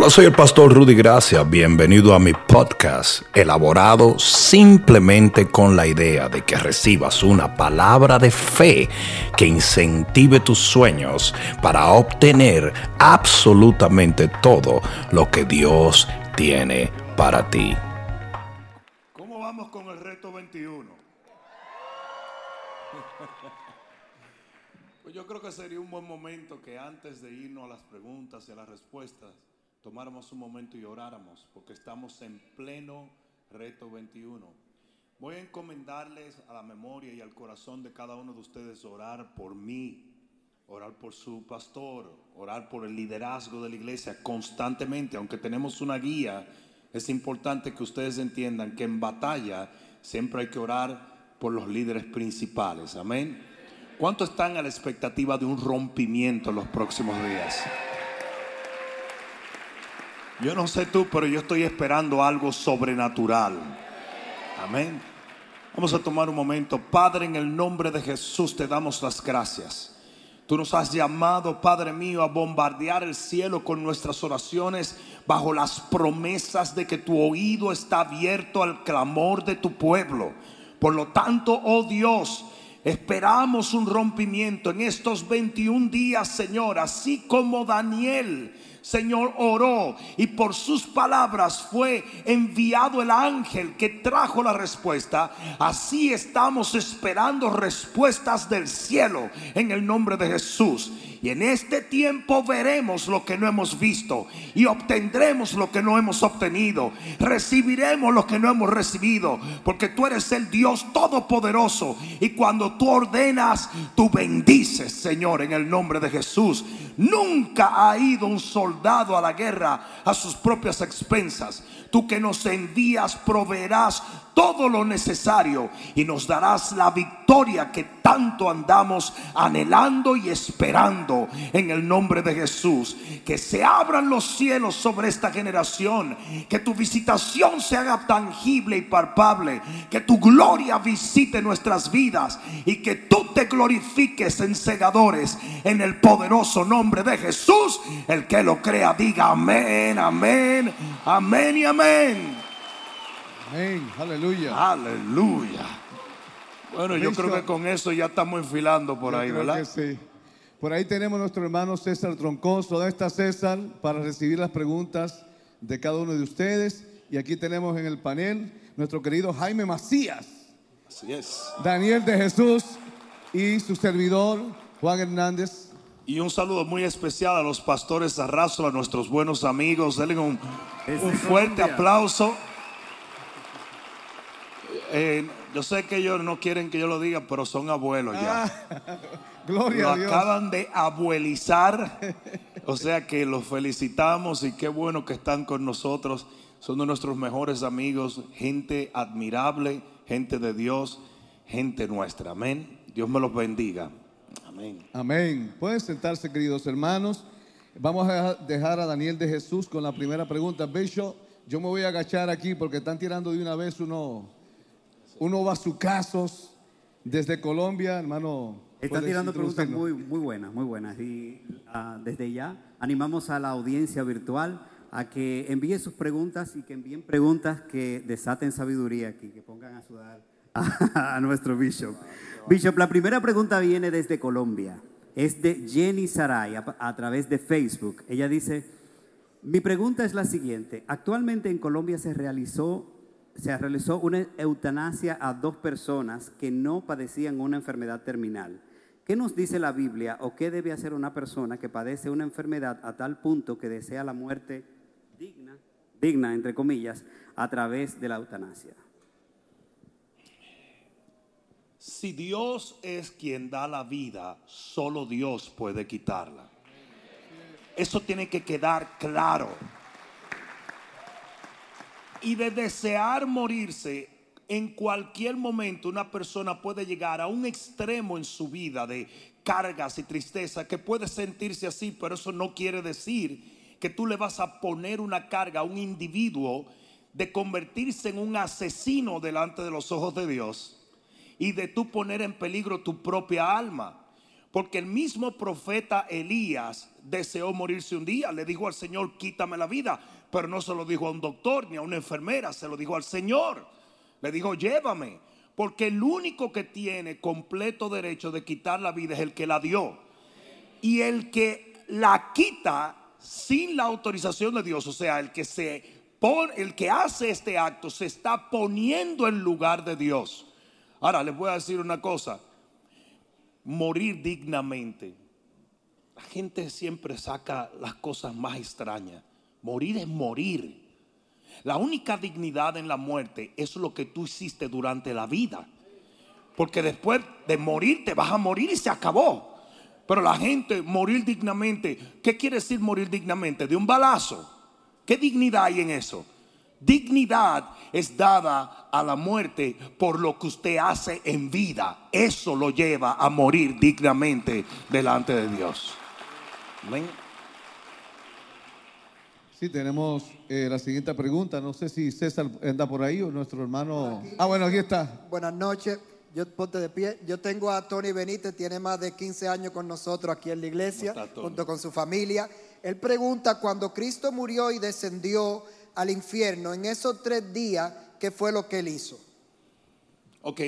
Hola, soy el pastor Rudy Gracia. Bienvenido a mi podcast, elaborado simplemente con la idea de que recibas una palabra de fe que incentive tus sueños para obtener absolutamente todo lo que Dios tiene para ti. ¿Cómo vamos con el reto 21? Pues yo creo que sería un buen momento que antes de irnos a las preguntas y a las respuestas, tomáramos un momento y oráramos, porque estamos en pleno reto 21. Voy a encomendarles a la memoria y al corazón de cada uno de ustedes orar por mí, orar por su pastor, orar por el liderazgo de la iglesia constantemente, aunque tenemos una guía, es importante que ustedes entiendan que en batalla siempre hay que orar por los líderes principales. Amén. ¿Cuánto están a la expectativa de un rompimiento en los próximos días? Yo no sé tú, pero yo estoy esperando algo sobrenatural. Amén. Vamos a tomar un momento. Padre, en el nombre de Jesús te damos las gracias. Tú nos has llamado, Padre mío, a bombardear el cielo con nuestras oraciones bajo las promesas de que tu oído está abierto al clamor de tu pueblo. Por lo tanto, oh Dios, esperamos un rompimiento en estos 21 días, Señor, así como Daniel Señor oró y por sus palabras fue enviado el ángel que trajo la respuesta. Así estamos esperando respuestas del cielo en el nombre de Jesús. Y en este tiempo veremos lo que no hemos visto y obtendremos lo que no hemos obtenido. Recibiremos lo que no hemos recibido. Porque tú eres el Dios todopoderoso. Y cuando tú ordenas, tú bendices, Señor, en el nombre de Jesús. Nunca ha ido un soldado a la guerra a sus propias expensas. Tú que nos envías proveerás todo lo necesario y nos darás la victoria que tanto andamos anhelando y esperando en el nombre de Jesús. Que se abran los cielos sobre esta generación, que tu visitación se haga tangible y palpable, que tu gloria visite nuestras vidas y que tú te glorifiques en segadores en el poderoso nombre de Jesús. El que lo crea diga amén, amén, amén y amén. Amén. Aleluya. Aleluya. Bueno, yo creo que con eso ya estamos enfilando por ahí, ¿verdad? sí. Por ahí tenemos nuestro hermano César Troncoso. ¿Dónde está César? Para recibir las preguntas de cada uno de ustedes. Y aquí tenemos en el panel nuestro querido Jaime Macías. Así es. Daniel de Jesús y su servidor Juan Hernández. Y un saludo muy especial a los pastores Arraso, a nuestros buenos amigos. Denle un, fuerte aplauso. Eh, yo sé que ellos no quieren que yo lo diga, pero son abuelos ya. Ah, gloria lo a Dios. acaban de abuelizar. O sea que los felicitamos y qué bueno que están con nosotros. Son de nuestros mejores amigos, gente admirable, gente de Dios, gente nuestra. Amén. Dios me los bendiga. Amén. Pueden sentarse, queridos hermanos. Vamos a dejar a Daniel de Jesús con la primera pregunta. Bishop, yo me voy a agachar aquí porque están tirando de una vez uno, uno casos desde Colombia, hermano. Están tirando preguntas muy, muy buenas, muy buenas. Y ah, desde ya animamos a la audiencia virtual a que envíe sus preguntas y que envíen preguntas que desaten sabiduría aquí, que pongan a sudar a, a nuestro Bishop. Bishop, la primera pregunta viene desde Colombia. Es de Jenny Saray a, través de Facebook. Ella dice, mi pregunta es la siguiente. Actualmente en Colombia se realizó, se realizó una eutanasia a dos personas que no padecían una enfermedad terminal. ¿Qué nos dice la Biblia o qué debe hacer una persona que padece una enfermedad a tal punto que desea la muerte digna, digna entre comillas, a través de la eutanasia? Si Dios es quien da la vida, solo Dios puede quitarla. Eso tiene que quedar claro. Y de desear morirse, en cualquier momento una persona puede llegar a un extremo en su vida de cargas y tristeza que puede sentirse así, pero eso no quiere decir que tú le vas a poner una carga a un individuo de convertirse en un asesino delante de los ojos de Dios y de tú poner en peligro tu propia alma. Porque el mismo profeta Elías deseó morirse un día. Le dijo al Señor, quítame la vida. Pero no se lo dijo a un doctor ni a una enfermera, se lo dijo al Señor. Le dijo, llévame. Porque el único que tiene completo derecho de quitar la vida es el que la dio. Y el que la quita sin la autorización de Dios, o sea, el que se pone, el que hace este acto se está poniendo en lugar de Dios. Ahora les voy a decir una cosa morir dignamente. La gente siempre saca las cosas más extrañas. Morir es morir. La única dignidad en la muerte es lo que tú hiciste durante la vida. Porque después de morir te vas a morir y se acabó. Pero la gente morir dignamente, ¿qué quiere decir morir dignamente? De un balazo. ¿Qué dignidad hay en eso? Dignidad es dada a la muerte por lo que usted hace en vida. Eso lo lleva a morir dignamente delante de Dios. Amén. Sí, tenemos eh, la siguiente pregunta. No sé si César anda por ahí o nuestro hermano. Ah, bueno, aquí está. Buenas noches. Yo ponte de pie. Yo tengo a Tony Benítez, tiene más de 15 años con nosotros aquí en la iglesia, junto con su familia. Él pregunta, cuando Cristo murió y descendió al infierno en esos tres días, ¿qué fue lo que él hizo? Ok,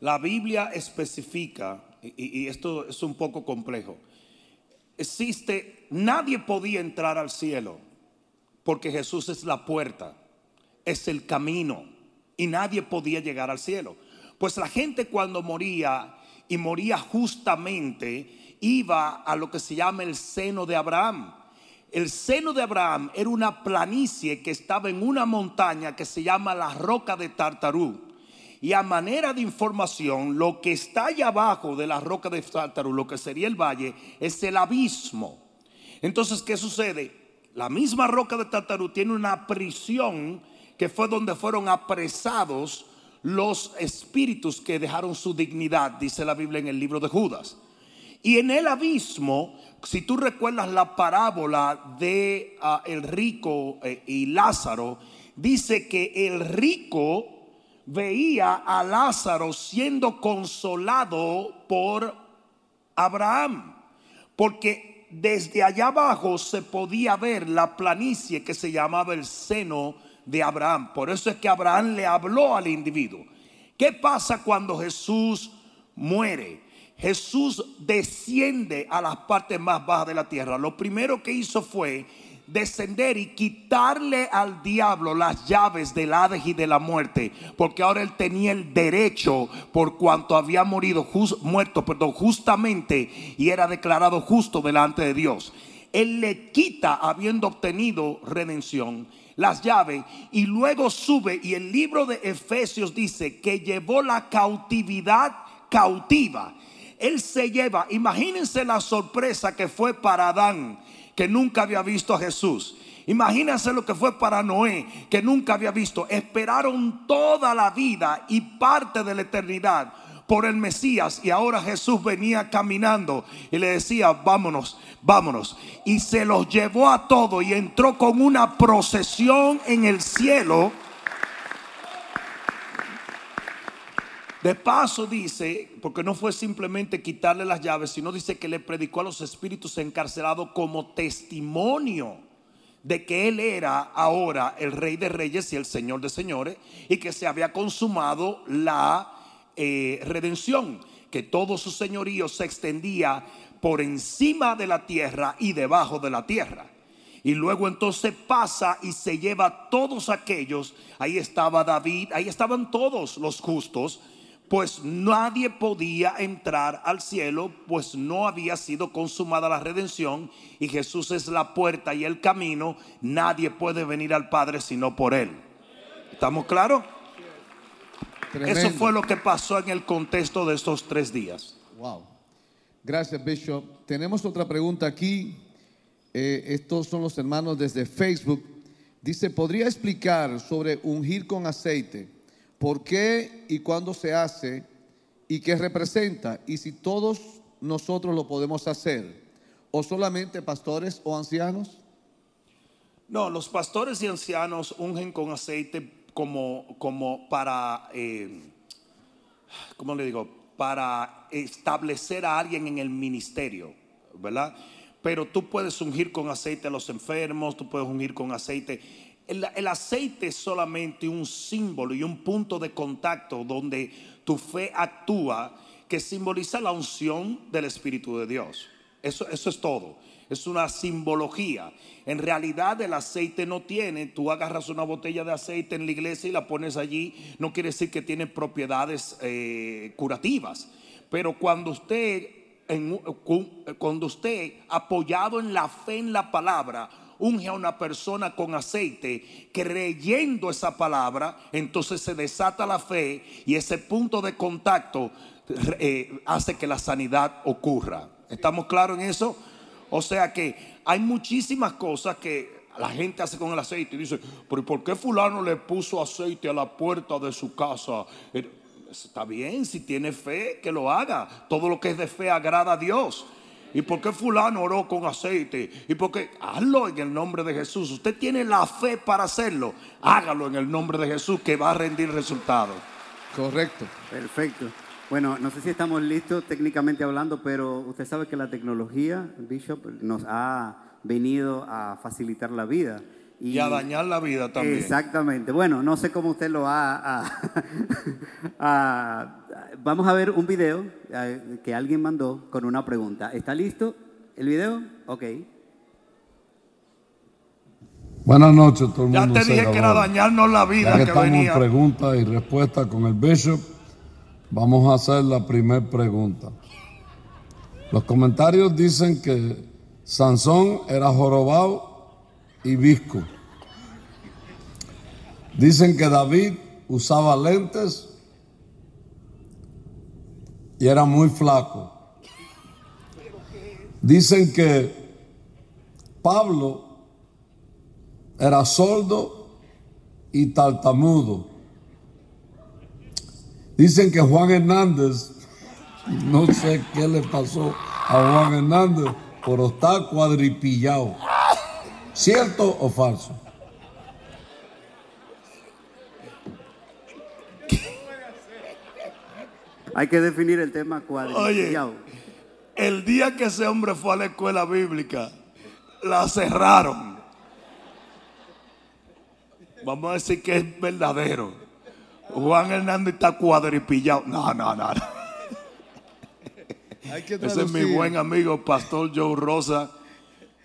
la Biblia especifica, y, esto es un poco complejo, existe, nadie podía entrar al cielo porque Jesús es la puerta, es el camino y nadie podía llegar al cielo. Pues la gente cuando moría y moría justamente iba a lo que se llama el seno de Abraham el seno de Abraham era una planicie que estaba en una montaña que se llama la roca de Tartarú. Y a manera de información, lo que está allá abajo de la roca de Tartarú, lo que sería el valle, es el abismo. Entonces, ¿qué sucede? La misma roca de Tartarú tiene una prisión que fue donde fueron apresados los espíritus que dejaron su dignidad, dice la Biblia en el libro de Judas. Y en el abismo si tú recuerdas la parábola de ah, el rico eh, y Lázaro, dice que el rico veía a Lázaro siendo consolado por Abraham, porque desde allá abajo se podía ver la planicie que se llamaba el seno de Abraham. Por eso es que Abraham le habló al individuo. ¿Qué pasa cuando Jesús muere? Jesús desciende a las partes más bajas de la tierra. Lo primero que hizo fue descender y quitarle al diablo las llaves del Hades y de la muerte, porque ahora él tenía el derecho por cuanto había morido muerto, perdón, justamente y era declarado justo delante de Dios. Él le quita habiendo obtenido redención las llaves y luego sube y el libro de Efesios dice que llevó la cautividad cautiva él se lleva, imagínense la sorpresa que fue para Adán, que nunca había visto a Jesús. Imagínense lo que fue para Noé, que nunca había visto. Esperaron toda la vida y parte de la eternidad por el Mesías y ahora Jesús venía caminando y le decía, vámonos, vámonos. Y se los llevó a todo y entró con una procesión en el cielo De paso dice, porque no fue simplemente quitarle las llaves, sino dice que le predicó a los espíritus encarcelados como testimonio de que él era ahora el rey de reyes y el señor de señores y que se había consumado la eh, redención, que todo su señorío se extendía por encima de la tierra y debajo de la tierra. Y luego entonces pasa y se lleva a todos aquellos, ahí estaba David, ahí estaban todos los justos, pues nadie podía entrar al cielo, pues no había sido consumada la redención y Jesús es la puerta y el camino. Nadie puede venir al Padre sino por Él. ¿Estamos claros? Eso fue lo que pasó en el contexto de estos tres días. Wow. Gracias, Bishop. Tenemos otra pregunta aquí. Eh, estos son los hermanos desde Facebook. Dice, ¿podría explicar sobre ungir con aceite? Por qué y cuándo se hace y qué representa y si todos nosotros lo podemos hacer o solamente pastores o ancianos. No, los pastores y ancianos ungen con aceite como, como para, eh, ¿cómo le digo? para establecer a alguien en el ministerio, ¿verdad? Pero tú puedes ungir con aceite a los enfermos, tú puedes ungir con aceite. El, aceite es solamente un símbolo y un punto de contacto donde tu fe actúa que simboliza la unción del Espíritu de Dios. Eso, es todo. Es una simbología. En realidad el aceite no tiene, tú agarras una botella de aceite en la iglesia y la pones allí, no quiere decir que tiene propiedades eh, curativas. Pero cuando usted, cuando usted, apoyado en la fe en la palabra, unge a una persona con aceite, creyendo esa palabra, entonces se desata la fe y ese punto de contacto eh, hace que la sanidad ocurra. ¿Estamos claros en eso? O sea que hay muchísimas cosas que la gente hace con el aceite y dice, pero ¿por qué fulano le puso aceite a la puerta de su casa? Eh, está bien, si tiene fe, que lo haga. Todo lo que es de fe agrada a Dios. ¿Y por qué fulano oró con aceite? ¿Y por qué? Hazlo en el nombre de Jesús. Usted tiene la fe para hacerlo. Hágalo en el nombre de Jesús que va a rendir resultados. Correcto. Perfecto. Bueno, no sé si estamos listos técnicamente hablando, pero usted sabe que la tecnología, Bishop, nos ha venido a facilitar la vida. Y, a dañar la vida también. Exactamente. Bueno, no sé cómo usted lo ha... vamos a ver un video que alguien mandó con una pregunta. ¿Está listo el video? Ok. Buenas noches, todo el mundo. Ya te dije que era dañarnos la vida. Ya que, estamos en preguntas y respuestas con el Bishop, vamos a hacer la primera pregunta. Los comentarios dicen que Sansón era jorobado y visco. Dicen que David usaba lentes y era muy flaco. Dicen que Pablo era sordo y tartamudo. Dicen que Juan Hernández, no sé qué le pasó a Juan Hernández, pero está cuadripillado. ¿Cierto o falso? Hay que definir el tema cuadrillado. el día que ese hombre fue a la escuela bíblica, la cerraron. Vamos a decir que es verdadero. Juan Hernández está cuadripillado. No, no, no. Ese es mi buen amigo, Pastor Joe Rosa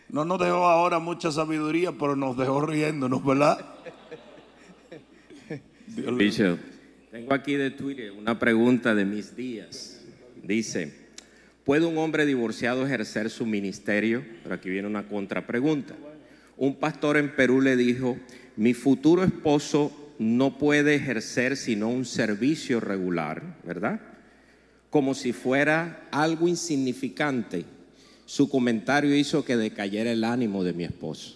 no nos dejó ahora mucha sabiduría, pero nos dejó riéndonos, ¿verdad? Bishop, tengo aquí de Twitter una pregunta de mis días. Dice, ¿puede un hombre divorciado ejercer su ministerio? Pero aquí viene una contrapregunta. Un pastor en Perú le dijo, mi futuro esposo no puede ejercer sino un servicio regular, ¿verdad? Como si fuera algo insignificante su comentario hizo que decayera el ánimo de mi esposo.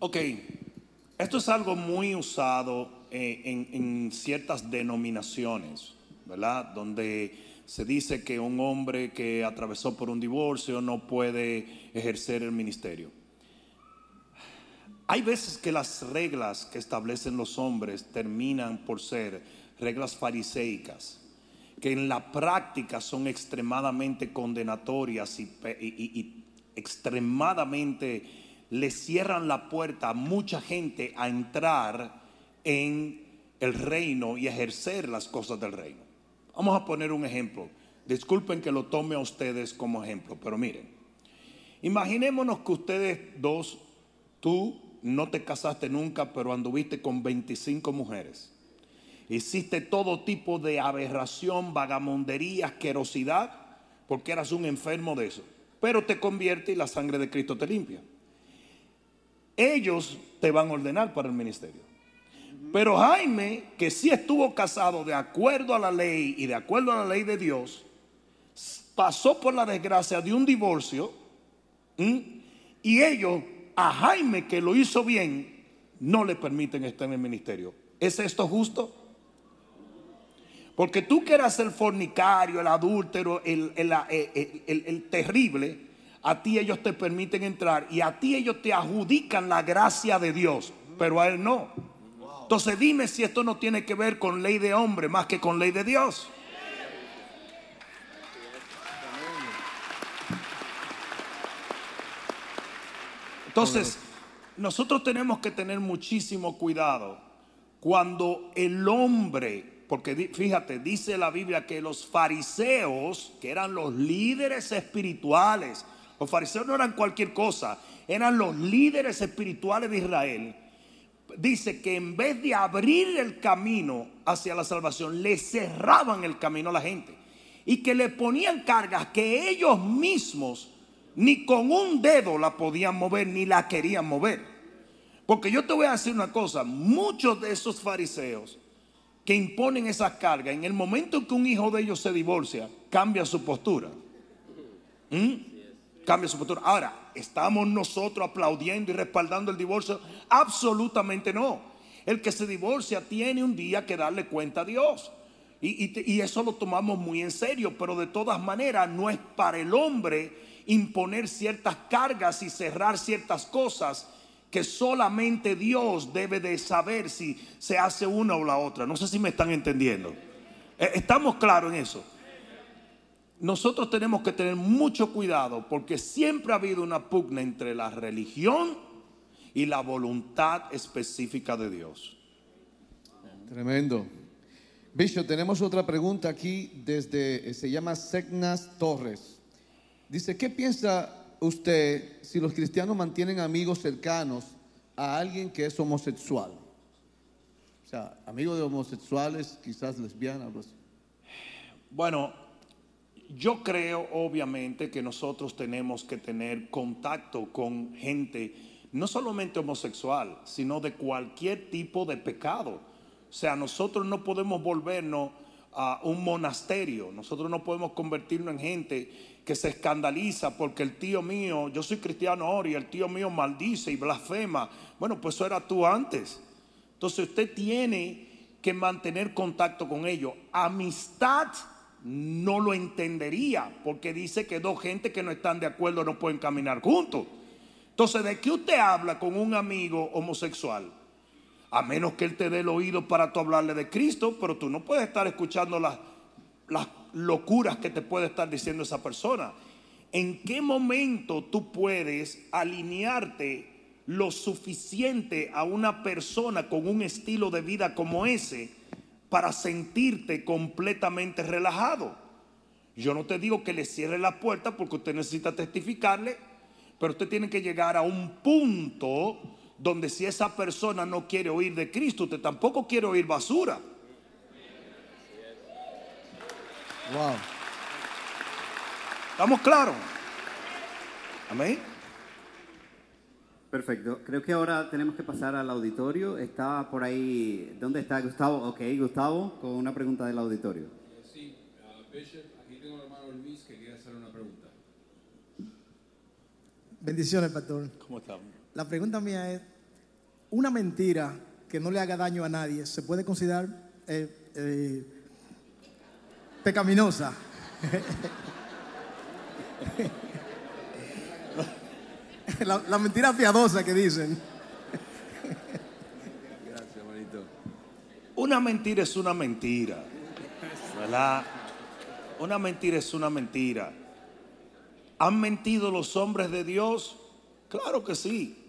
Ok, esto es algo muy usado eh, en, ciertas denominaciones, ¿verdad? Donde se dice que un hombre que atravesó por un divorcio no puede ejercer el ministerio. Hay veces que las reglas que establecen los hombres terminan por ser reglas fariseicas que en la práctica son extremadamente condenatorias y, extremadamente le cierran la puerta a mucha gente a entrar en el reino y ejercer las cosas del reino. Vamos a poner un ejemplo. Disculpen que lo tome a ustedes como ejemplo, pero miren, imaginémonos que ustedes dos, tú no te casaste nunca, pero anduviste con 25 mujeres. Hiciste todo tipo de aberración, vagamondería, asquerosidad, porque eras un enfermo de eso. Pero te convierte y la sangre de Cristo te limpia. Ellos te van a ordenar para el ministerio. Pero Jaime, que sí estuvo casado de acuerdo a la ley y de acuerdo a la ley de Dios, pasó por la desgracia de un divorcio y ellos, a Jaime que lo hizo bien, no le permiten estar en el ministerio. ¿Es esto justo? Porque tú que eras el fornicario, el adúltero, el, el, terrible, a ti ellos te permiten entrar y a ti ellos te adjudican la gracia de Dios, pero a él no. Entonces dime si esto no tiene que ver con ley de hombre más que con ley de Dios. Entonces, nosotros tenemos que tener muchísimo cuidado cuando el hombre, porque fíjate, dice la Biblia que los fariseos, que eran los líderes espirituales, los fariseos no eran cualquier cosa, eran los líderes espirituales de Israel Dice que en vez de abrir el camino hacia la salvación, le cerraban el camino a la gente. Y que le ponían cargas que ellos mismos ni con un dedo la podían mover, ni la querían mover. Porque yo te voy a decir una cosa, muchos de esos fariseos que imponen esas cargas, en el momento que un hijo de ellos se divorcia, cambia su postura. ¿Mm? Cambia su postura. Ahora, ¿estamos nosotros aplaudiendo y respaldando el divorcio? Absolutamente no. El que se divorcia tiene un día que darle cuenta a Dios. Y, eso lo tomamos muy en serio, pero de todas maneras no es para el hombre imponer ciertas cargas y cerrar ciertas cosas que solamente Dios debe de saber si se hace una o la otra. No sé si me están entendiendo. Eh, ¿Estamos claros en eso? Nosotros tenemos que tener mucho cuidado porque siempre ha habido una pugna entre la religión y la voluntad específica de Dios. Tremendo. Bishop, tenemos otra pregunta aquí desde, se llama Segnas Torres. Dice, ¿qué piensa usted si los cristianos mantienen amigos cercanos a alguien que es homosexual? O sea, amigos de homosexuales, quizás lesbianas, Bueno, yo creo obviamente que nosotros tenemos que tener contacto con gente, no solamente homosexual, sino de cualquier tipo de pecado. O sea, nosotros no podemos volvernos a un monasterio, nosotros no podemos convertirnos en gente que se escandaliza porque el tío mío, yo soy cristiano ahora y el tío mío maldice y blasfema. Bueno, pues eso era tú antes. Entonces usted tiene que mantener contacto con ellos. Amistad no lo entendería porque dice que dos gente que no están de acuerdo no pueden caminar juntos. Entonces, ¿de qué usted habla con un amigo homosexual? A menos que él te dé el oído para tú hablarle de Cristo, pero tú no puedes estar escuchando las, las locuras que te puede estar diciendo esa persona. ¿En qué momento tú puedes alinearte lo suficiente a una persona con un estilo de vida como ese para sentirte completamente relajado? Yo no te digo que le cierre la puerta porque usted necesita testificarle, pero usted tiene que llegar a un punto donde si esa persona no quiere oír de Cristo, usted tampoco quiere oír basura. Wow. ¿Estamos claros? Amén. Perfecto. Creo que ahora tenemos que pasar al auditorio. Está por ahí. ¿Dónde está Gustavo? Ok, Gustavo, con una pregunta del auditorio. Sí, uh, Bishop, aquí tengo al hermano Luis que quiere hacer una pregunta. Bendiciones, pastor. ¿Cómo estamos? La pregunta mía es: ¿una mentira que no le haga daño a nadie se puede considerar eh, eh, pecaminosa. la, mentira piadosa que dicen. Gracias, hermanito. Una mentira es una mentira. ¿Verdad? Una mentira es una mentira. ¿Han mentido los hombres de Dios? Claro que sí.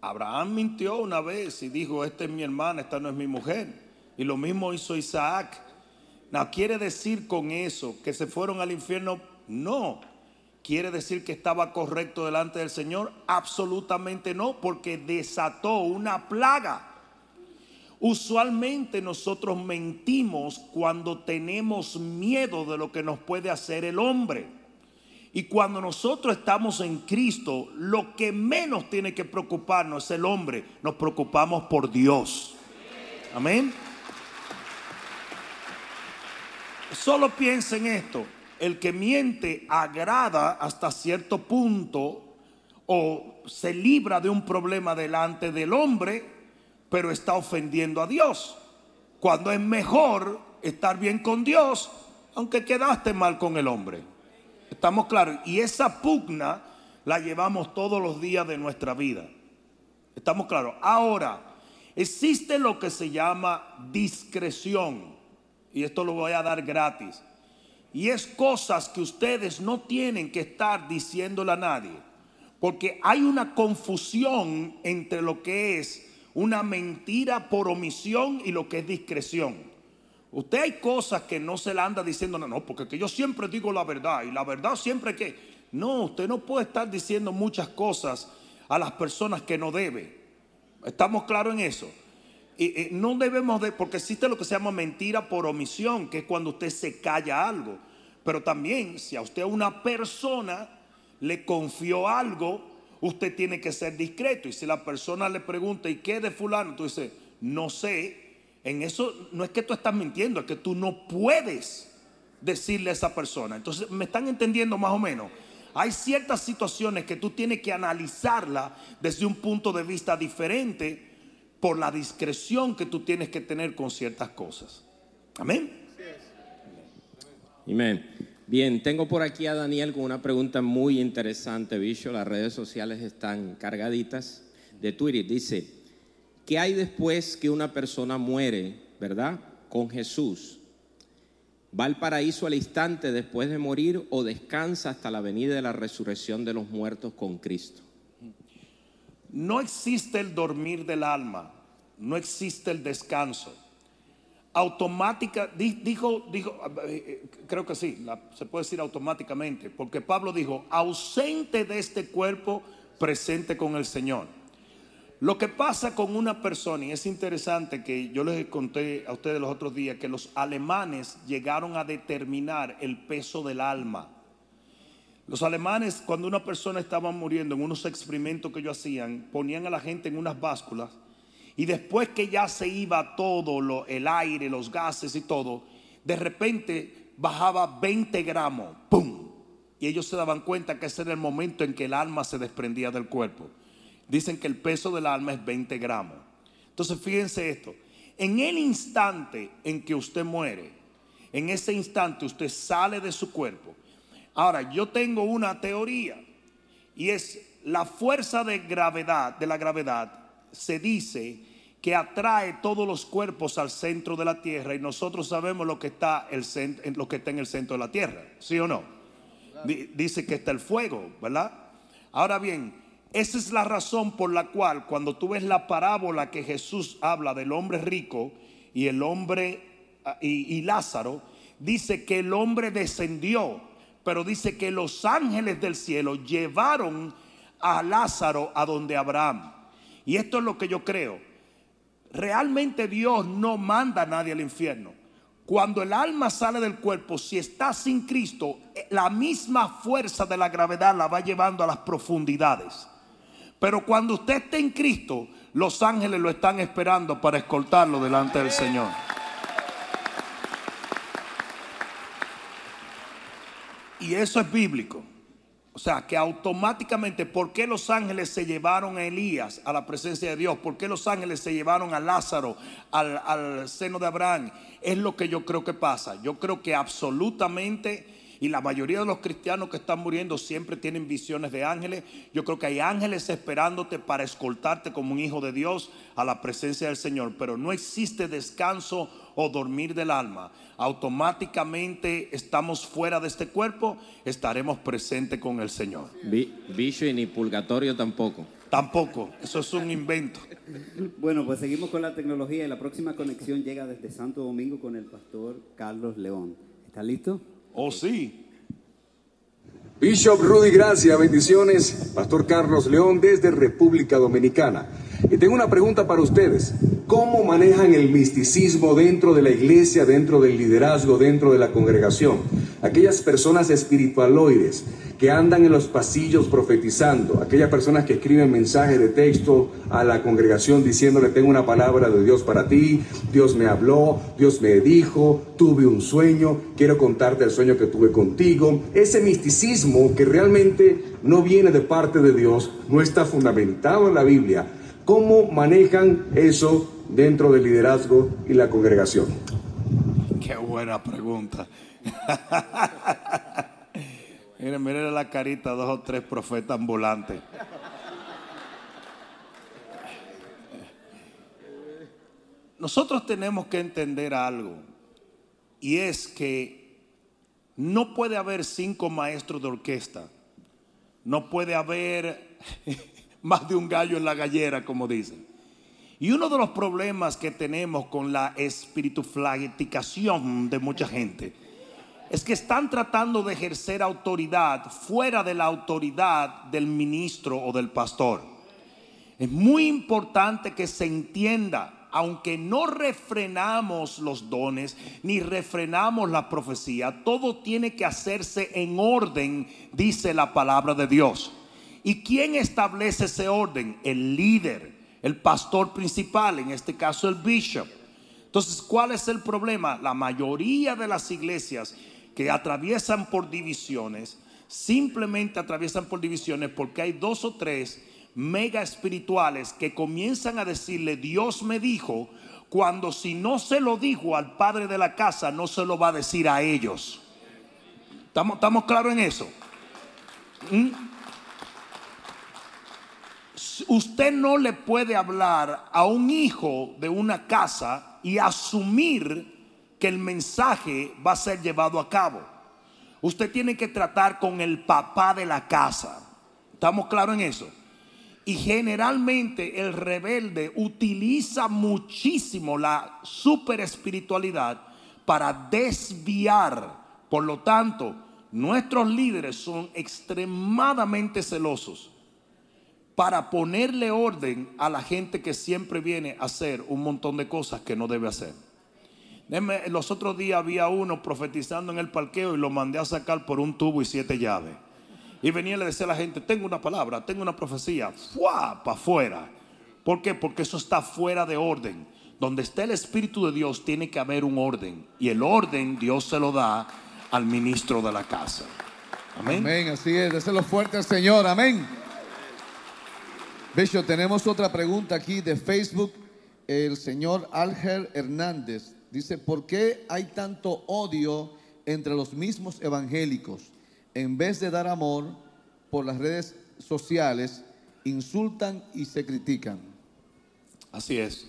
Abraham mintió una vez y dijo, esta es mi hermana, esta no es mi mujer. Y lo mismo hizo Isaac. No quiere decir con eso que se fueron al infierno. No. ¿Quiere decir que estaba correcto delante del Señor? Absolutamente no, porque desató una plaga. Usualmente nosotros mentimos cuando tenemos miedo de lo que nos puede hacer el hombre. Y cuando nosotros estamos en Cristo, lo que menos tiene que preocuparnos es el hombre. Nos preocupamos por Dios. Amén. Solo piensa en esto. El que miente agrada hasta cierto punto o se libra de un problema delante del hombre, pero está ofendiendo a Dios. Cuando es mejor estar bien con Dios, aunque quedaste mal con el hombre. Estamos claros. Y esa pugna la llevamos todos los días de nuestra vida. Estamos claros. Ahora, existe lo que se llama discreción y esto lo voy a dar gratis. Y es cosas que ustedes no tienen que estar diciéndole a nadie. Porque hay una confusión entre lo que es una mentira por omisión y lo que es discreción. Usted hay cosas que no se la anda diciendo, no, no, porque que yo siempre digo la verdad y la verdad siempre que... No, usted no puede estar diciendo muchas cosas a las personas que no debe. ¿Estamos claros en eso? Y, no debemos de, porque existe lo que se llama mentira por omisión, que es cuando usted se calla algo. Pero también, si a usted una persona le confió algo, usted tiene que ser discreto. Y si la persona le pregunta, ¿y qué de fulano? Tú dices, no sé. En eso no es que tú estás mintiendo, es que tú no puedes decirle a esa persona. Entonces, ¿me están entendiendo más o menos? Hay ciertas situaciones que tú tienes que analizarla desde un punto de vista diferente por la discreción que tú tienes que tener con ciertas cosas. Amén. Amén. Bien, tengo por aquí a Daniel con una pregunta muy interesante, bicho. Las redes sociales están cargaditas de Twitter. Dice, ¿qué hay después que una persona muere, verdad? Con Jesús. ¿Va al paraíso al instante después de morir o descansa hasta la venida de la resurrección de los muertos con Cristo? No existe el dormir del alma, no existe el descanso automática, dijo, dijo, eh, eh, creo que sí, se puede decir automáticamente, porque Pablo dijo, ausente de este cuerpo, presente con el Señor. Lo que pasa con una persona, y es interesante que yo les conté a ustedes los otros días, que los alemanes llegaron a determinar el peso del alma. Los alemanes, cuando una persona estaba muriendo, en unos experimentos que ellos hacían, ponían a la gente en unas básculas y después que ya se iba todo, el aire, los gases y todo, de repente bajaba 20 gramos, ¡pum! Y ellos se daban cuenta que ese era el momento en que el alma se desprendía del cuerpo. Dicen que el peso del alma es 20 gramos. Entonces fíjense esto, en el instante en que usted muere, en ese instante usted sale de su cuerpo. Ahora, yo tengo una teoría y es la fuerza de gravedad, de la gravedad, se dice que atrae todos los cuerpos al centro de la tierra y nosotros sabemos lo que está, el, lo que está en el centro de la tierra, ¿sí o no? Dice que está el fuego, ¿verdad? Ahora bien, esa es la razón por la cual cuando tú ves la parábola que Jesús habla del hombre rico y el hombre ah, y, y Lázaro, dice que el hombre descendió, pero dice que los ángeles del cielo llevaron a Lázaro a donde Abraham. Y esto es lo que yo creo realmente Dios no manda a nadie al infierno. Cuando el alma sale del cuerpo, si está sin Cristo, eh, la misma fuerza de la gravedad la va llevando a las profundidades. Pero cuando usted esté en Cristo, los ángeles lo están esperando para escoltarlo delante del Señor. Y eso es bíblico. O sea, que automáticamente, ¿por qué los ángeles se llevaron a Elías a la presencia de Dios? ¿Por qué los ángeles se llevaron a Lázaro al, seno de Abraham? Es lo que yo creo que pasa. Yo creo que absolutamente, y la mayoría de los cristianos que están muriendo siempre tienen visiones de ángeles. Yo creo que hay ángeles esperándote para escoltarte como un hijo de Dios a la presencia del Señor. Pero no existe descanso o dormir del alma automáticamente estamos fuera de este cuerpo, estaremos presentes con el Señor. Bicho y ni purgatorio tampoco. Tampoco, eso es un invento. Bueno, pues seguimos con la tecnología y la próxima conexión llega desde Santo Domingo con el pastor Carlos León. ¿Está listo? Oh, sí. Bishop Rudy Gracia, bendiciones. Pastor Carlos León desde República Dominicana. Y tengo una pregunta para ustedes. ¿Cómo manejan el misticismo dentro de la iglesia, dentro del liderazgo, dentro de la congregación? Aquellas personas espiritualoides que andan en los pasillos profetizando, aquellas personas que escriben mensajes de texto a la congregación diciéndole tengo una palabra de Dios para ti, Dios me habló, Dios me dijo, tuve un sueño, quiero contarte el sueño que tuve contigo. Ese misticismo que realmente no viene de parte de Dios, no está fundamentado en la Biblia ¿Cómo manejan eso dentro del liderazgo y la congregación? Qué buena pregunta. miren, miren la carita, dos o tres profetas ambulantes. Nosotros tenemos que entender algo, y es que no puede haber cinco maestros de orquesta, no puede haber más de un gallo en la gallera, como dicen. Y uno de los problemas que tenemos con la espirituflageticación de mucha gente es que están tratando de ejercer autoridad fuera de la autoridad del ministro o del pastor. Es muy importante que se entienda, aunque no refrenamos los dones ni refrenamos la profecía, todo tiene que hacerse en orden, dice la palabra de Dios. ¿Y quién establece ese orden? El líder, el pastor principal, en este caso el bishop. Entonces, ¿cuál es el problema? La mayoría de las iglesias que atraviesan por divisiones, simplemente atraviesan por divisiones porque hay dos o tres mega espirituales que comienzan a decirle, Dios me dijo, cuando si no se lo dijo al padre de la casa, no se lo va a decir a ellos. ¿Estamos, claros en eso? ¿Mm? Usted no le puede hablar a un hijo de una casa y asumir que el mensaje va a ser llevado a cabo. Usted tiene que tratar con el papá de la casa. ¿Estamos claros en eso? Y generalmente el rebelde utiliza muchísimo la super espiritualidad para desviar. Por lo tanto, nuestros líderes son extremadamente celosos para ponerle orden a la gente que siempre viene a hacer un montón de cosas que no debe hacer. Los otros días había uno profetizando en el parqueo y lo mandé a sacar por un tubo y siete llaves. Y venía y le decía a la gente, tengo una palabra, tengo una profecía, ¡fua! para afuera. ¿Por qué? Porque eso está fuera de orden. Donde está el Espíritu de Dios tiene que haber un orden. Y el orden Dios se lo da al ministro de la casa. Amén. Así es. Déselo fuerte al Señor. Amén. Bishop, tenemos otra pregunta aquí de Facebook. El señor Alger Hernández Dice, ¿por qué hay tanto odio entre los mismos evangélicos? En vez de dar amor por las redes sociales, insultan y se critican. Así es.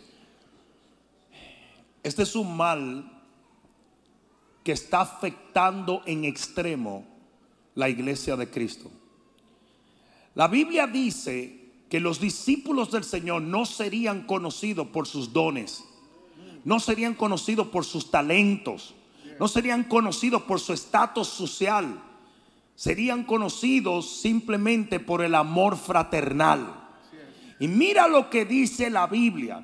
Este es un mal que está afectando en extremo la iglesia de Cristo. La Biblia dice que los discípulos del Señor no serían conocidos por sus dones no serían conocidos por sus talentos, no serían conocidos por su estatus social, serían conocidos simplemente por el amor fraternal. Y mira lo que dice la Biblia,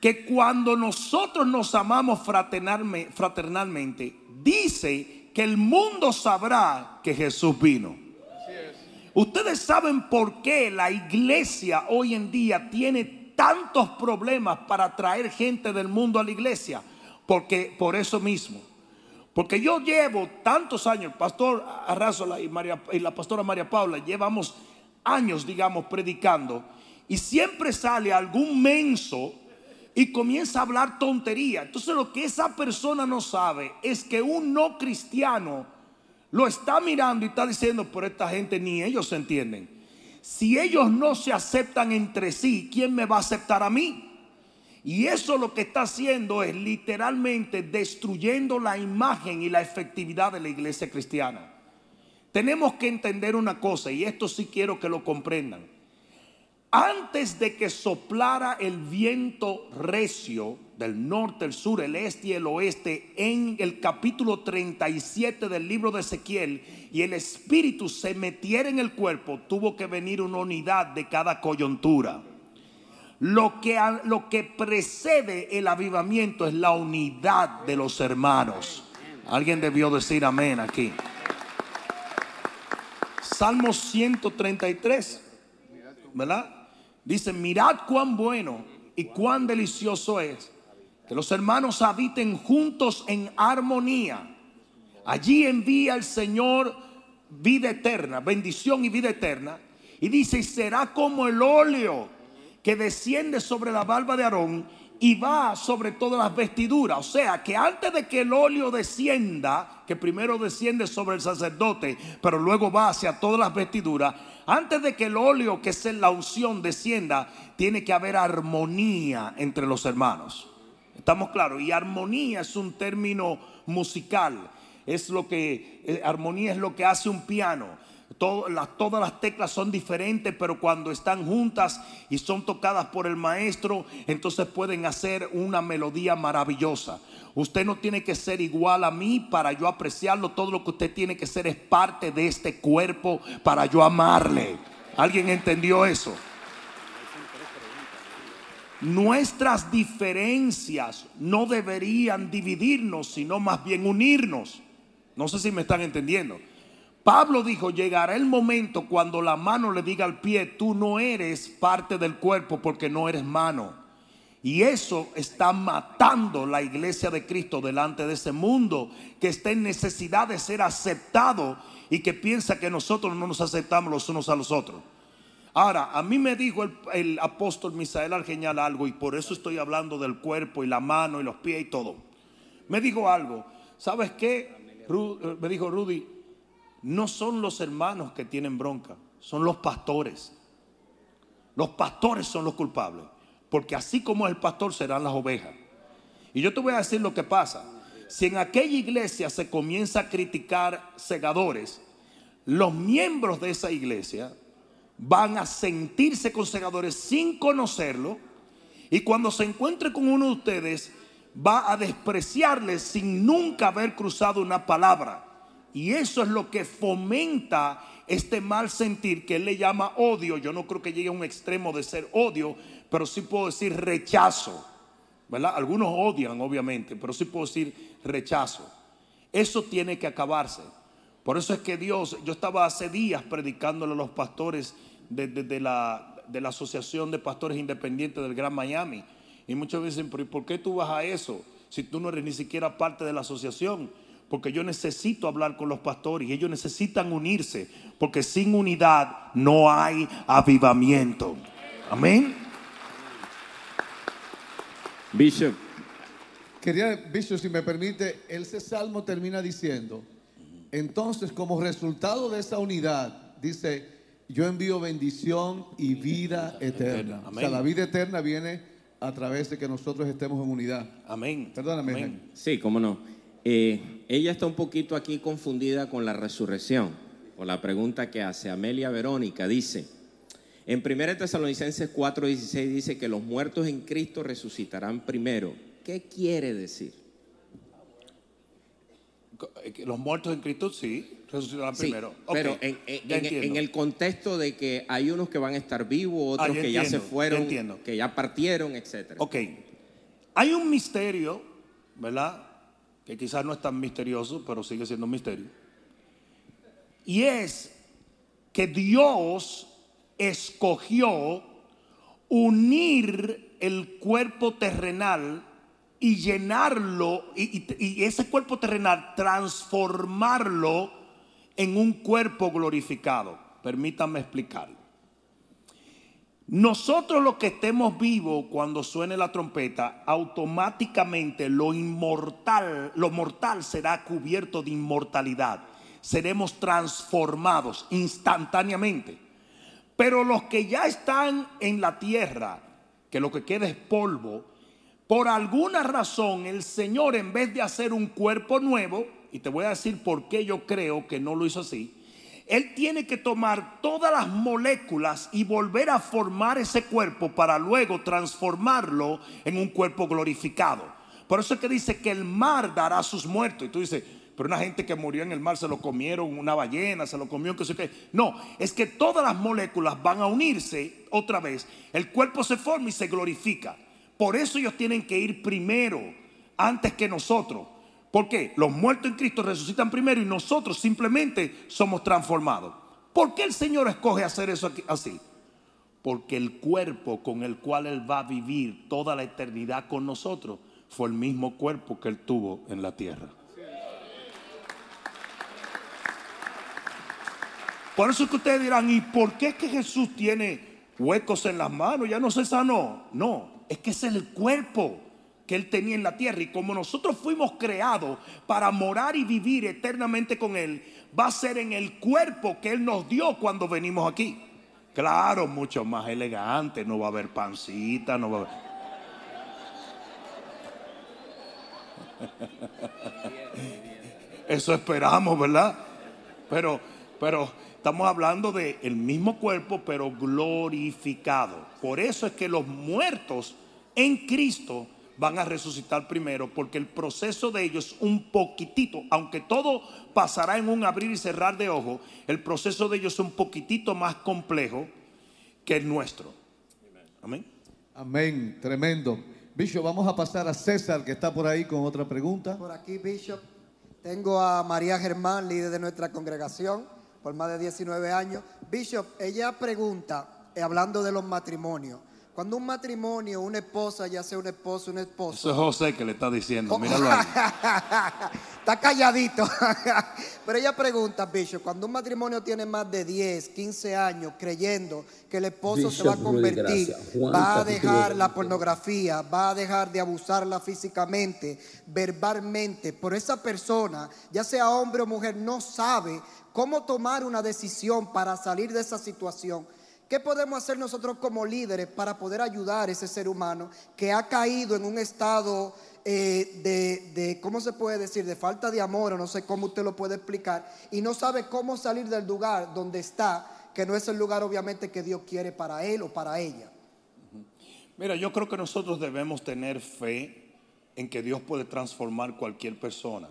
que cuando nosotros nos amamos fraternalmente, dice que el mundo sabrá que Jesús vino. Ustedes saben por qué la iglesia hoy en día tiene tantos problemas para traer gente del mundo a la iglesia? Porque por eso mismo. Porque yo llevo tantos años, Pastor Arrazola y, María, y la pastora María Paula, llevamos años, digamos, predicando. Y siempre sale algún menso y comienza a hablar tontería. Entonces lo que esa persona no sabe es que un no cristiano lo está mirando y está diciendo, por esta gente ni ellos se entienden si ellos no se aceptan entre sí, ¿quién me va a aceptar a mí? Y eso lo que está haciendo es literalmente destruyendo la imagen y la efectividad de la iglesia cristiana. Tenemos que entender una cosa, y esto sí quiero que lo comprendan. Antes de que soplara el viento recio del norte, el sur, el este y el oeste en el capítulo 37 del libro de Ezequiel y el espíritu se metiera en el cuerpo, tuvo que venir una unidad de cada coyuntura. Lo que, lo que precede el avivamiento es la unidad de los hermanos. Alguien debió decir amén aquí. Salmo 133, ¿verdad? Dice, mirad cuán bueno y cuán delicioso es que los hermanos habiten juntos en armonía. Allí envía el Señor vida eterna, bendición y vida eterna. Y dice, será como el óleo que desciende sobre la barba de Aarón y va sobre todas las vestiduras. O sea, que antes de que el óleo descienda, que primero desciende sobre el sacerdote, pero luego va hacia todas las vestiduras, antes de que el óleo, que es la unción, descienda, tiene que haber armonía entre los hermanos. ¿Estamos claros? Y armonía es un término musical. Es lo que, eh, armonía es lo que hace un piano. todas las teclas son diferentes, pero cuando están juntas y son tocadas por el maestro, entonces pueden hacer una melodía maravillosa. Usted no tiene que ser igual a mí para yo apreciarlo. Todo lo que usted tiene que ser es parte de este cuerpo para yo amarle. ¿Alguien entendió eso? Nuestras diferencias no deberían dividirnos, sino más bien unirnos. No sé si me están entendiendo. Pablo dijo, llegará el momento cuando la mano le diga al pie, tú no eres parte del cuerpo porque no eres mano. Y eso está matando la iglesia de Cristo delante de ese mundo que está en necesidad de ser aceptado y que piensa que nosotros no nos aceptamos los unos a los otros. Ahora, a mí me dijo el, apóstol Misael Argeñal algo y por eso estoy hablando del cuerpo y la mano y los pies y todo. Me dijo algo, ¿sabes qué? Eh, me dijo Rudy, no son los hermanos que tienen bronca, son los pastores. Los pastores son los culpables, porque así como el pastor serán las ovejas. Y yo te voy a decir lo que pasa. Si en aquella iglesia se comienza a criticar segadores, los miembros de esa iglesia van a sentirse con segadores sin conocerlo. Y cuando se encuentre con uno de ustedes, va a despreciarles sin nunca haber cruzado una palabra. Y eso es lo que fomenta este mal sentir que él le llama odio. Yo no creo que llegue a un extremo de ser odio, pero sí puedo decir rechazo. ¿Verdad? Algunos odian, obviamente, pero sí puedo decir rechazo. Eso tiene que acabarse. Por eso es que Dios, yo estaba hace días predicándole a los pastores de, la, de la Asociación de Pastores Independientes del Gran Miami. Y muchos dicen, ¿pero por qué tú vas a eso si tú no eres ni siquiera parte de la asociación? Porque yo necesito hablar con los pastores y ellos necesitan unirse, porque sin unidad no hay avivamiento. Amén. Bishop. Quería, Bishop, si me permite, ese salmo termina diciendo, entonces, como resultado de esa unidad, dice, yo envío bendición y vida eterna. O sea, la vida eterna viene a través de que nosotros estemos en unidad. Amén. Perdóname. Sí, cómo no. Eh, ella está un poquito aquí confundida con la resurrección, con la pregunta que hace Amelia Verónica. Dice, en 1 Tesalonicenses 4:16 dice que los muertos en Cristo resucitarán primero. ¿Qué quiere decir? Eh, los muertos en Cristo sí, resucitarán primero. Pero en, el contexto de que hay unos que van a estar vivos, otros ah, que ya se fueron, que ya partieron, etc. Ok. Hay un misterio, ¿verdad? Que quizás no es tan misterioso, pero sigue siendo un misterio. Y es que Dios escogió unir el cuerpo terrenal y llenarlo, y, ese cuerpo terrenal transformarlo en un cuerpo glorificado. Permítanme explicarlo. Nosotros los que estemos vivos cuando suene la trompeta, automáticamente lo inmortal, lo mortal será cubierto de inmortalidad. Seremos transformados instantáneamente. Pero los que ya están en la tierra, que lo que queda es polvo, por alguna razón el Señor en vez de hacer un cuerpo nuevo, y te voy a decir por qué yo creo que no lo hizo así, Él tiene que tomar todas las moléculas y volver a formar ese cuerpo para luego transformarlo en un cuerpo glorificado. Por eso es que dice que el mar dará sus muertos. Y tú dices, pero una gente que murió en el mar se lo comieron, una ballena, se lo comió, que sé qué. No, es que todas las moléculas van a unirse otra vez. El cuerpo se forma y se glorifica. Por eso ellos tienen que ir primero, antes que nosotros. ¿Por qué? Los muertos en Cristo resucitan primero y nosotros simplemente somos transformados. ¿Por qué el Señor escoge hacer eso así? Porque el cuerpo con el cual Él va a vivir toda la eternidad con nosotros fue el mismo cuerpo que Él tuvo en la tierra. Por eso es que ustedes dirán, ¿y por qué es que Jesús tiene huecos en las manos? Ya no se sanó. No, es que es el cuerpo que Él tenía en la tierra. Y como nosotros fuimos creados para morar y vivir eternamente con Él, va a ser en el cuerpo que Él nos dio cuando venimos aquí. Claro, mucho más elegante, no va a haber pancita, no va a haber... Eso esperamos, ¿verdad? Pero, pero Estamos hablando del el mismo cuerpo, pero glorificado. Por eso es que los muertos en Cristo van a resucitar primero, porque el proceso de ellos es un poquitito, aunque todo pasará en un abrir y cerrar de ojos, el proceso de ellos es un poquitito más complejo que el nuestro. Amén. Amén, tremendo. Bishop, vamos a pasar a César, que está por ahí con otra pregunta. Por aquí, Bishop, tengo a María Germán, líder de nuestra congregación, por más de 19 años. Bishop, ella pregunta, eh, hablando de los matrimonios, cuando un matrimonio, una esposa, ya sea un esposo, un esposo. Eso es José que le está diciendo, míralo ahí. está calladito. Pero ella pregunta, Bishop, cuando un matrimonio tiene más de 10, 15 años creyendo que el esposo se va a convertir, va a dejar la pornografía, va a dejar de abusarla físicamente, verbalmente, por esa persona, ya sea hombre o mujer, no sabe cómo tomar una decisión para salir de esa situación. ¿Qué podemos hacer nosotros como líderes para poder ayudar a ese ser humano que ha caído en un estado eh, de, de, ¿cómo se puede decir? De falta de amor, o no sé cómo usted lo puede explicar, y no sabe cómo salir del lugar donde está, que no es el lugar obviamente que Dios quiere para él o para ella. Mira, yo creo que nosotros debemos tener fe en que Dios puede transformar cualquier persona.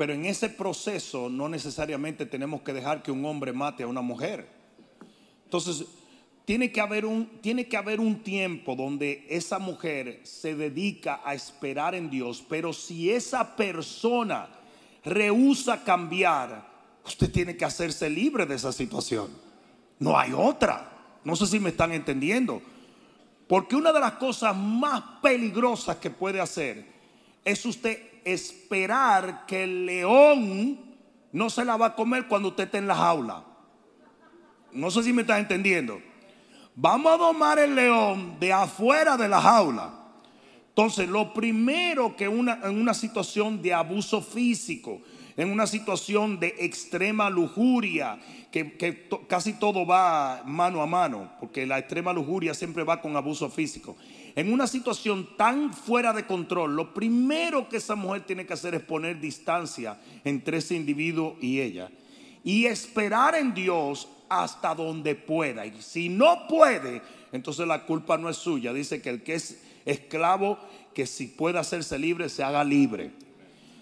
Pero en ese proceso no necesariamente tenemos que dejar que un hombre mate a una mujer. Entonces, tiene que, haber un, tiene que haber un tiempo donde esa mujer se dedica a esperar en Dios, pero si esa persona rehúsa cambiar, usted tiene que hacerse libre de esa situación. No hay otra. No sé si me están entendiendo. Porque una de las cosas más peligrosas que puede hacer es usted esperar que el león no se la va a comer cuando usted esté en la jaula. No sé si me estás entendiendo. Vamos a domar el león de afuera de la jaula. Entonces, lo primero que una, en una situación de abuso físico, en una situación de extrema lujuria, que, casi todo va mano a mano, porque la extrema lujuria siempre va con abuso físico. En una situación tan fuera de control, lo primero que esa mujer tiene que hacer es poner distancia entre ese individuo y ella. Y esperar en Dios hasta donde pueda. Y si no puede, entonces la culpa no es suya. Dice que el que es esclavo, que si puede hacerse libre, se haga libre.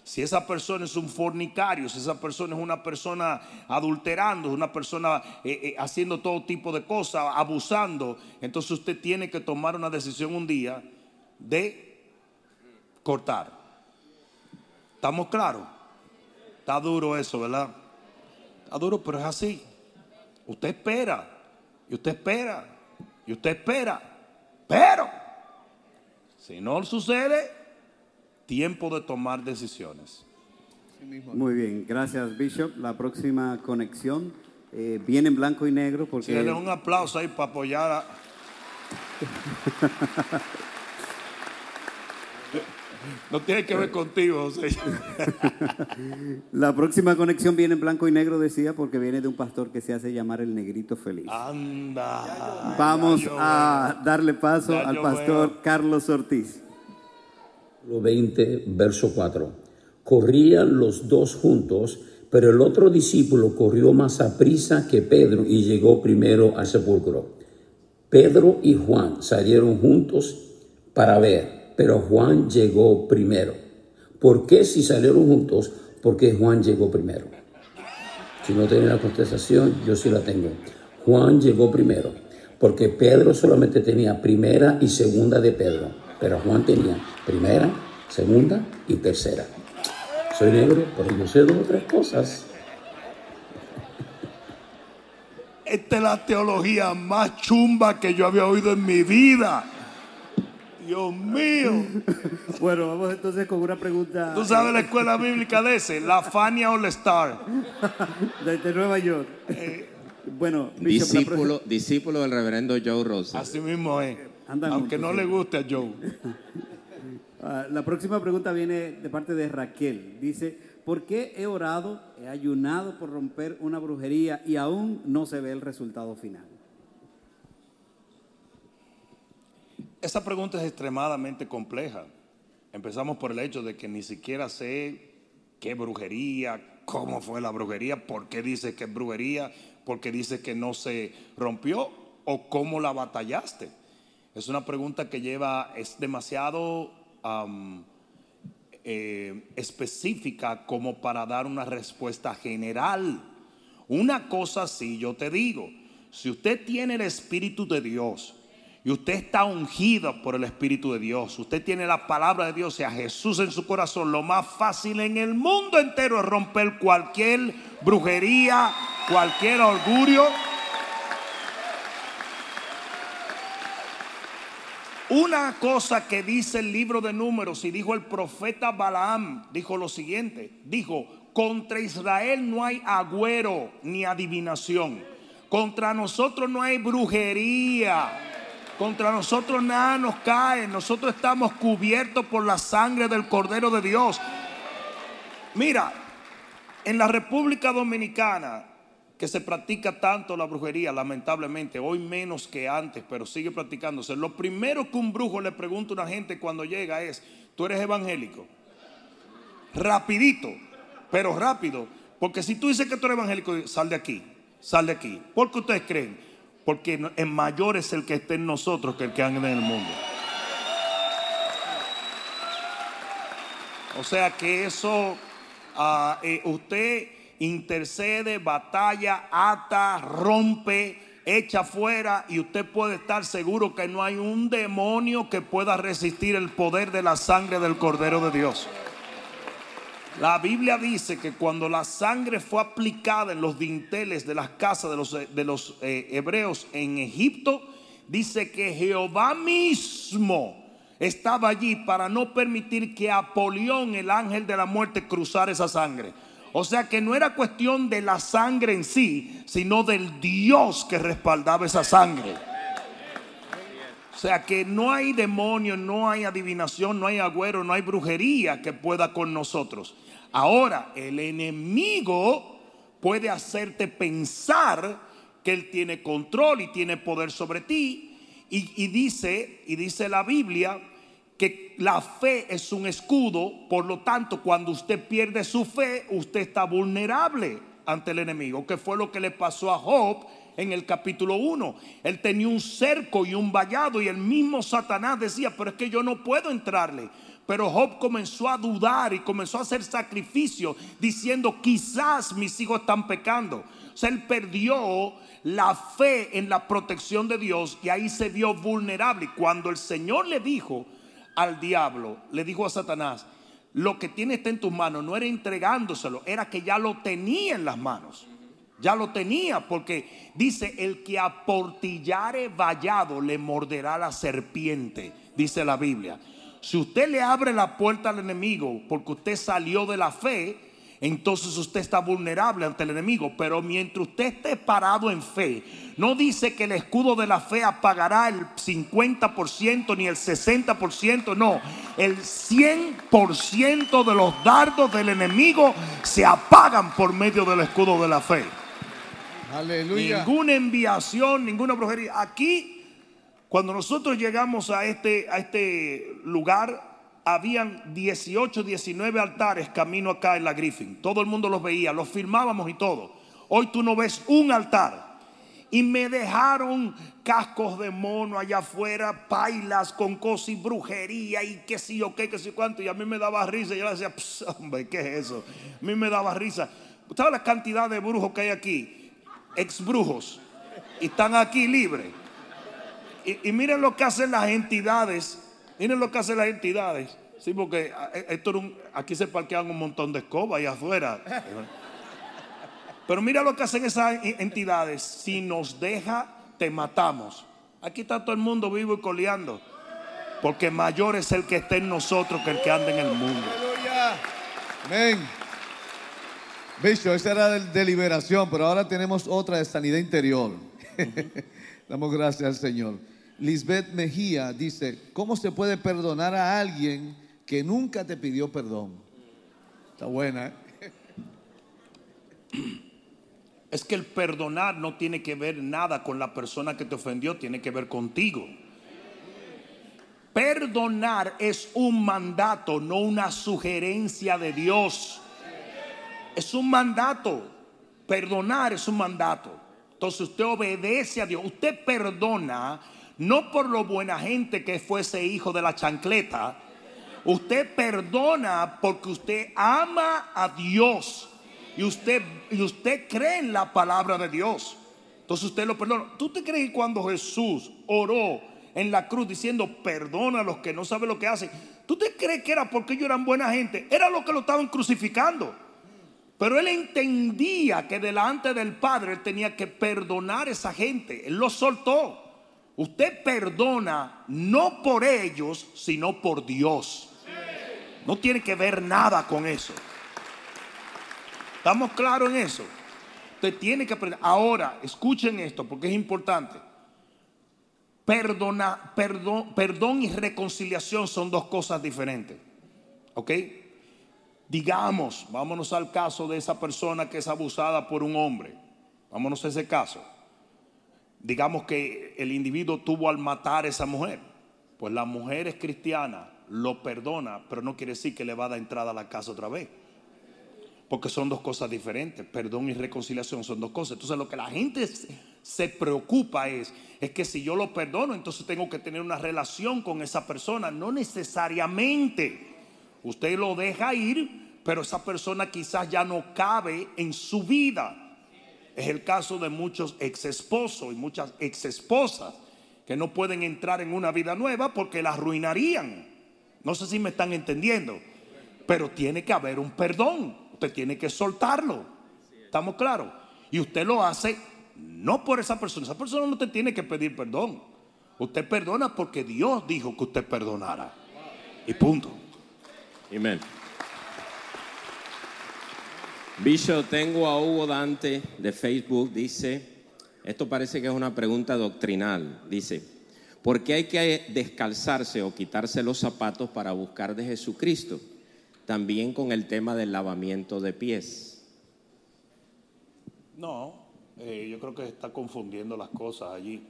Si esa persona es un fornicario, si esa persona es una persona adulterando, una persona eh, eh, haciendo todo tipo de cosas, abusando, entonces usted tiene que tomar una decisión un día de cortar. ¿Estamos claros? Está duro eso, ¿verdad? Está duro, pero es así. Usted espera, y usted espera, y usted espera. Pero, si no sucede, tiempo de tomar decisiones. Muy bien, gracias Bishop. La próxima conexión eh, viene en blanco y negro porque... Sí, un aplauso ahí para apoyar a... No tiene que ver contigo, José. La próxima conexión viene en blanco y negro, decía, porque viene de un pastor que se hace llamar el negrito feliz. Anda. Vamos a darle paso al pastor Carlos Ortiz. 20, verso 4. Corrían los dos juntos, pero el otro discípulo corrió más a prisa que Pedro y llegó primero al sepulcro. Pedro y Juan salieron juntos para ver pero Juan llegó primero. ¿Por qué si salieron juntos? Porque Juan llegó primero. Si no tienen la contestación, yo sí la tengo. Juan llegó primero, porque Pedro solamente tenía primera y segunda de Pedro, pero Juan tenía primera, segunda y tercera. Soy negro, pero yo sé dos o tres cosas. Esta es la teología más chumba que yo había oído en mi vida. Dios mío. Bueno, vamos entonces con una pregunta. ¿Tú sabes la escuela bíblica de ese? La Fania All Star. Desde Nueva York. Eh, bueno, discípulo, discípulo del reverendo Joe Rosa. Así mismo es. Aunque no le guste a Joe. Ah, la próxima pregunta viene de parte de Raquel. Dice, ¿por qué he orado, he ayunado por romper una brujería y aún no se ve el resultado final? Esa pregunta es extremadamente compleja. Empezamos por el hecho de que ni siquiera sé qué brujería, cómo fue la brujería, por qué dice que es brujería, por qué dice que no se rompió o cómo la batallaste. Es una pregunta que lleva, es demasiado eh, específica como para dar una respuesta general. Una cosa sí, yo te digo, si usted tiene el Espíritu de Dios, y usted está ungido por el Espíritu de Dios, usted tiene la palabra de Dios y a Jesús en su corazón, lo más fácil en el mundo entero es romper cualquier brujería, cualquier orgullo. Una cosa que dice el libro de números y dijo el profeta Balaam, dijo lo siguiente, dijo, contra Israel no hay agüero ni adivinación, contra nosotros no hay brujería contra nosotros nada nos cae. Nosotros estamos cubiertos por la sangre del Cordero de Dios. Mira, en la República Dominicana, que se practica tanto la brujería, lamentablemente, hoy menos que antes, pero sigue practicándose. Lo primero que un brujo le pregunta a una gente cuando llega es, ¿tú eres evangélico? Rapidito, pero rápido. Porque si tú dices que tú eres evangélico, sal de aquí, sal de aquí. ¿Por qué ustedes creen? porque en mayor es el que esté en nosotros que el que anda en el mundo. O sea que eso, ah, eh, usted intercede, batalla, ata, rompe, echa fuera y usted puede estar seguro que no hay un demonio que pueda resistir el poder de la sangre del Cordero de Dios. La Biblia dice que cuando la sangre fue aplicada en los dinteles de las casas de los, de los eh, hebreos en Egipto, dice que Jehová mismo estaba allí para no permitir que Apolión, el ángel de la muerte, cruzara esa sangre. O sea que no era cuestión de la sangre en sí, sino del Dios que respaldaba esa sangre. O sea que no hay demonio, no hay adivinación, no hay agüero, no hay brujería que pueda con nosotros. Ahora, el enemigo puede hacerte pensar que él tiene control y tiene poder sobre ti. Y, dice, y dice la Biblia que la fe es un escudo, por lo tanto, cuando usted pierde su fe, usted está vulnerable ante el enemigo, que fue lo que le pasó a Job en el capítulo 1. Él tenía un cerco y un vallado y el mismo Satanás decía, pero es que yo no puedo entrarle. Pero Job comenzó a dudar y comenzó a hacer sacrificio diciendo, quizás mis hijos están pecando. O sea, él perdió la fe en la protección de Dios y ahí se vio vulnerable. Cuando el Señor le dijo al diablo, le dijo a Satanás, lo que tiene está en tus manos, no era entregándoselo, era que ya lo tenía en las manos. Ya lo tenía, porque dice, el que aportillare vallado le morderá la serpiente, dice la Biblia. Si usted le abre la puerta al enemigo porque usted salió de la fe, entonces usted está vulnerable ante el enemigo. Pero mientras usted esté parado en fe, no dice que el escudo de la fe apagará el 50% ni el 60%, no. El 100% de los dardos del enemigo se apagan por medio del escudo de la fe. Aleluya. Ninguna enviación, ninguna brujería. Aquí cuando nosotros llegamos a este, a este lugar, habían 18, 19 altares camino acá en la Griffin. Todo el mundo los veía, los filmábamos y todo. Hoy tú no ves un altar. Y me dejaron cascos de mono allá afuera, pailas con cosas y brujería y qué sé yo qué, qué sé cuánto. Y a mí me daba risa. Y yo le decía, hombre, ¿qué es eso? A mí me daba risa. ¿Sabes la cantidad de brujos que hay aquí? Ex brujos. Y están aquí libres. Y, miren lo que hacen las entidades. Miren lo que hacen las entidades. Sí, porque eh, esto aquí se parquean un montón de escobas allá afuera. Pero mira lo que hacen esas entidades. Si nos deja, te matamos. Aquí está todo el mundo vivo y coleando. Porque mayor es el que esté en nosotros que el que anda en el mundo. Amén. Bicho, esa era de liberación, pero ahora tenemos otra de sanidad interior. Damos gracias al Señor. Lisbeth Mejía dice, ¿cómo se puede perdonar a alguien que nunca te pidió perdón? Está buena. ¿eh? Es que el perdonar no tiene que ver nada con la persona que te ofendió, tiene que ver contigo. Perdonar es un mandato, no una sugerencia de Dios. es un mandato. Perdonar es un mandato. Entonces usted obedece a Dios. Usted perdona no por lo buena gente que fue ese hijo de la chancleta. Usted perdona porque usted ama a Dios y usted, y usted cree en la palabra de Dios. Entonces usted lo perdona. ¿Tú te crees que cuando Jesús oró en la cruz diciendo perdona a los que no saben lo que hacen? ¿Tú te crees que era porque ellos eran buena gente? Era lo que lo estaban crucificando. Pero él entendía que delante del Padre él tenía que perdonar a esa gente. Él lo soltó. Usted perdona no por ellos, sino por Dios. No tiene que ver nada con eso. ¿Estamos claros en eso? Usted tiene que aprender. Ahora, escuchen esto porque es importante. Perdona, perdón, perdón y reconciliación son dos cosas diferentes. ¿Ok? Digamos, vámonos al caso de esa persona que es abusada por un hombre. Vámonos a ese caso. Digamos que el individuo tuvo al matar a esa mujer. Pues la mujer es cristiana, lo perdona, pero no quiere decir que le va a dar entrada a la casa otra vez. Porque son dos cosas diferentes. Perdón y reconciliación son dos cosas. Entonces lo que la gente se preocupa es, es que si yo lo perdono, entonces tengo que tener una relación con esa persona. No necesariamente. Usted lo deja ir, pero esa persona quizás ya no cabe en su vida. Es el caso de muchos ex esposos y muchas ex esposas que no pueden entrar en una vida nueva porque la arruinarían. No sé si me están entendiendo, pero tiene que haber un perdón. Usted tiene que soltarlo. ¿Estamos claros? Y usted lo hace no por esa persona. Esa persona no te tiene que pedir perdón. Usted perdona porque Dios dijo que usted perdonara. Y punto. Amén. Bishop, tengo a Hugo Dante de Facebook, dice, esto parece que es una pregunta doctrinal, dice, ¿por qué hay que descalzarse o quitarse los zapatos para buscar de Jesucristo? También con el tema del lavamiento de pies. No, eh, yo creo que está confundiendo las cosas allí.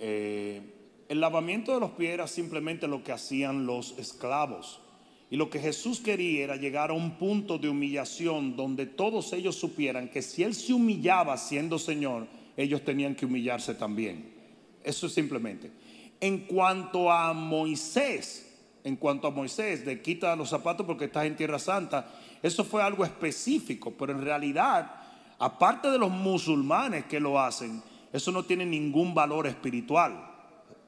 Eh, el lavamiento de los pies era simplemente lo que hacían los esclavos. Y lo que Jesús quería era llegar a un punto de humillación donde todos ellos supieran que si Él se humillaba siendo Señor, ellos tenían que humillarse también. Eso es simplemente. En cuanto a Moisés, en cuanto a Moisés, de quita los zapatos porque estás en Tierra Santa, eso fue algo específico, pero en realidad, aparte de los musulmanes que lo hacen, eso no tiene ningún valor espiritual,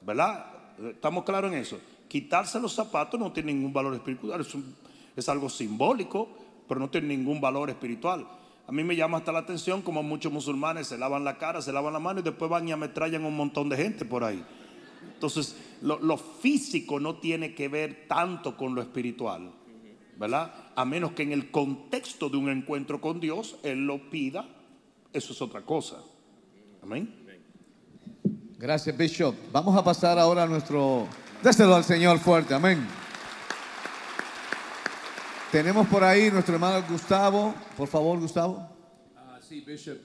¿verdad? ¿Estamos claros en eso? Quitarse los zapatos no tiene ningún valor espiritual, es, algo simbólico, pero no tiene ningún valor espiritual. A mí me llama hasta la atención como muchos musulmanes se lavan la cara, se lavan la mano y después van y ametrallan un montón de gente por ahí. Entonces, lo, lo, físico no tiene que ver tanto con lo espiritual, ¿verdad? A menos que en el contexto de un encuentro con Dios Él lo pida, eso es otra cosa. Amén. Gracias, Bishop. Vamos a pasar ahora a nuestro Déselo al Señor fuerte, amén. Tenemos por ahí nuestro hermano Gustavo. Por favor, Gustavo. Ah, sí, Bishop.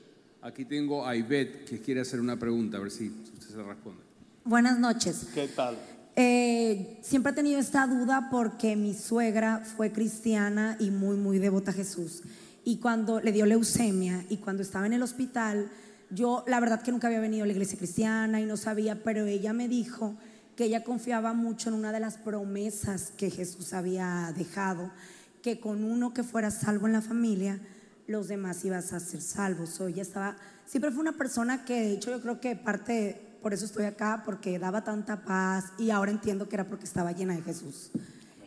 Aquí tengo a Ivette que quiere hacer una pregunta, a ver si usted se responde. Buenas noches. ¿Qué tal? Eh, siempre he tenido esta duda porque mi suegra fue cristiana y muy, muy devota a Jesús. Y cuando le dio leucemia y cuando estaba en el hospital, yo la verdad que nunca había venido a la iglesia cristiana y no sabía, pero ella me dijo que ella confiaba mucho en una de las promesas que Jesús había dejado, que con uno que fuera salvo en la familia, los demás ibas a ser salvos. O ella estaba, siempre fue una persona que de hecho yo creo que parte, por eso estoy acá, porque daba tanta paz y ahora entiendo que era porque estaba llena de Jesús.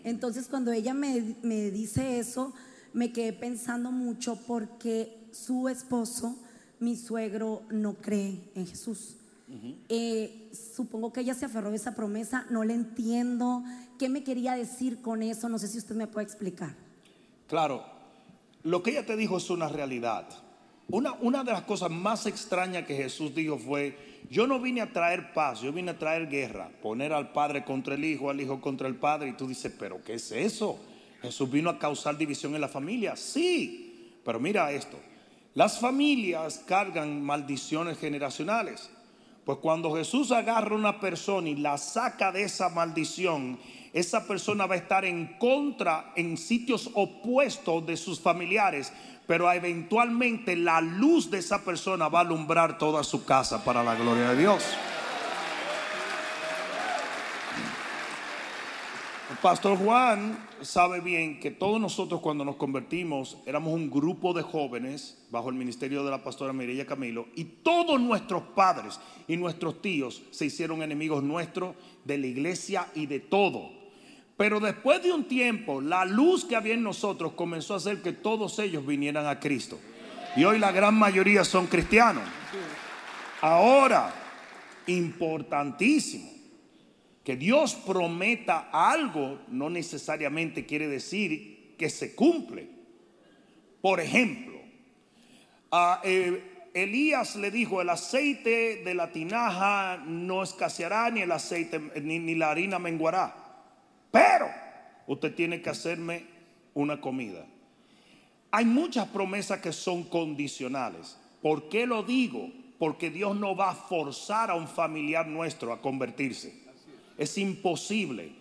Entonces cuando ella me, me dice eso, me quedé pensando mucho porque su esposo, mi suegro, no cree en Jesús. Eh, supongo que ella se aferró a esa promesa, no le entiendo. ¿Qué me quería decir con eso? No sé si usted me puede explicar. Claro, lo que ella te dijo es una realidad. Una, una de las cosas más extrañas que Jesús dijo fue, yo no vine a traer paz, yo vine a traer guerra, poner al padre contra el hijo, al hijo contra el padre. Y tú dices, pero ¿qué es eso? Jesús vino a causar división en la familia. Sí, pero mira esto. Las familias cargan maldiciones generacionales. Pues cuando Jesús agarra a una persona y la saca de esa maldición, esa persona va a estar en contra, en sitios opuestos de sus familiares, pero eventualmente la luz de esa persona va a alumbrar toda su casa para la gloria de Dios. Pastor Juan sabe bien que todos nosotros cuando nos convertimos éramos un grupo de jóvenes bajo el ministerio de la pastora Mireya Camilo y todos nuestros padres y nuestros tíos se hicieron enemigos nuestros de la iglesia y de todo. Pero después de un tiempo, la luz que había en nosotros comenzó a hacer que todos ellos vinieran a Cristo. Y hoy la gran mayoría son cristianos. Ahora, importantísimo, que Dios prometa algo no necesariamente quiere decir que se cumple. Por ejemplo, a eh, Elías le dijo, el aceite de la tinaja no escaseará, ni el aceite, ni, ni la harina menguará. Pero usted tiene que hacerme una comida. Hay muchas promesas que son condicionales. ¿Por qué lo digo? Porque Dios no va a forzar a un familiar nuestro a convertirse. Es imposible.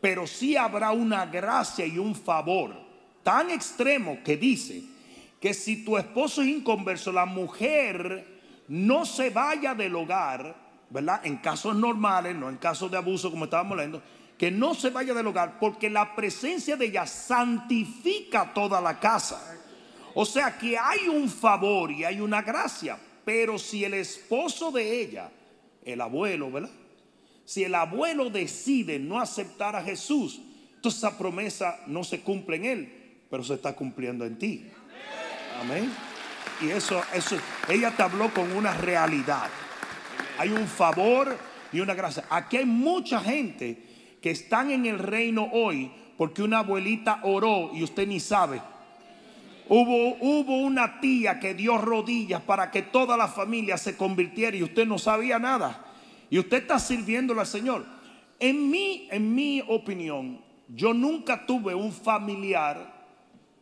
Pero sí habrá una gracia y un favor tan extremo que dice que si tu esposo es inconverso, la mujer no se vaya del hogar, ¿verdad? En casos normales, no en casos de abuso como estábamos leyendo, que no se vaya del hogar porque la presencia de ella santifica toda la casa. O sea que hay un favor y hay una gracia, pero si el esposo de ella, el abuelo, ¿verdad? Si el abuelo decide no aceptar a Jesús, entonces esa promesa no se cumple en él, pero se está cumpliendo en ti. Amén. Y eso, eso, ella te habló con una realidad. Hay un favor y una gracia. Aquí hay mucha gente que están en el reino hoy porque una abuelita oró y usted ni sabe. Hubo, hubo una tía que dio rodillas para que toda la familia se convirtiera y usted no sabía nada. Y usted está sirviéndole al Señor. En mi, en mi opinión, yo nunca tuve un familiar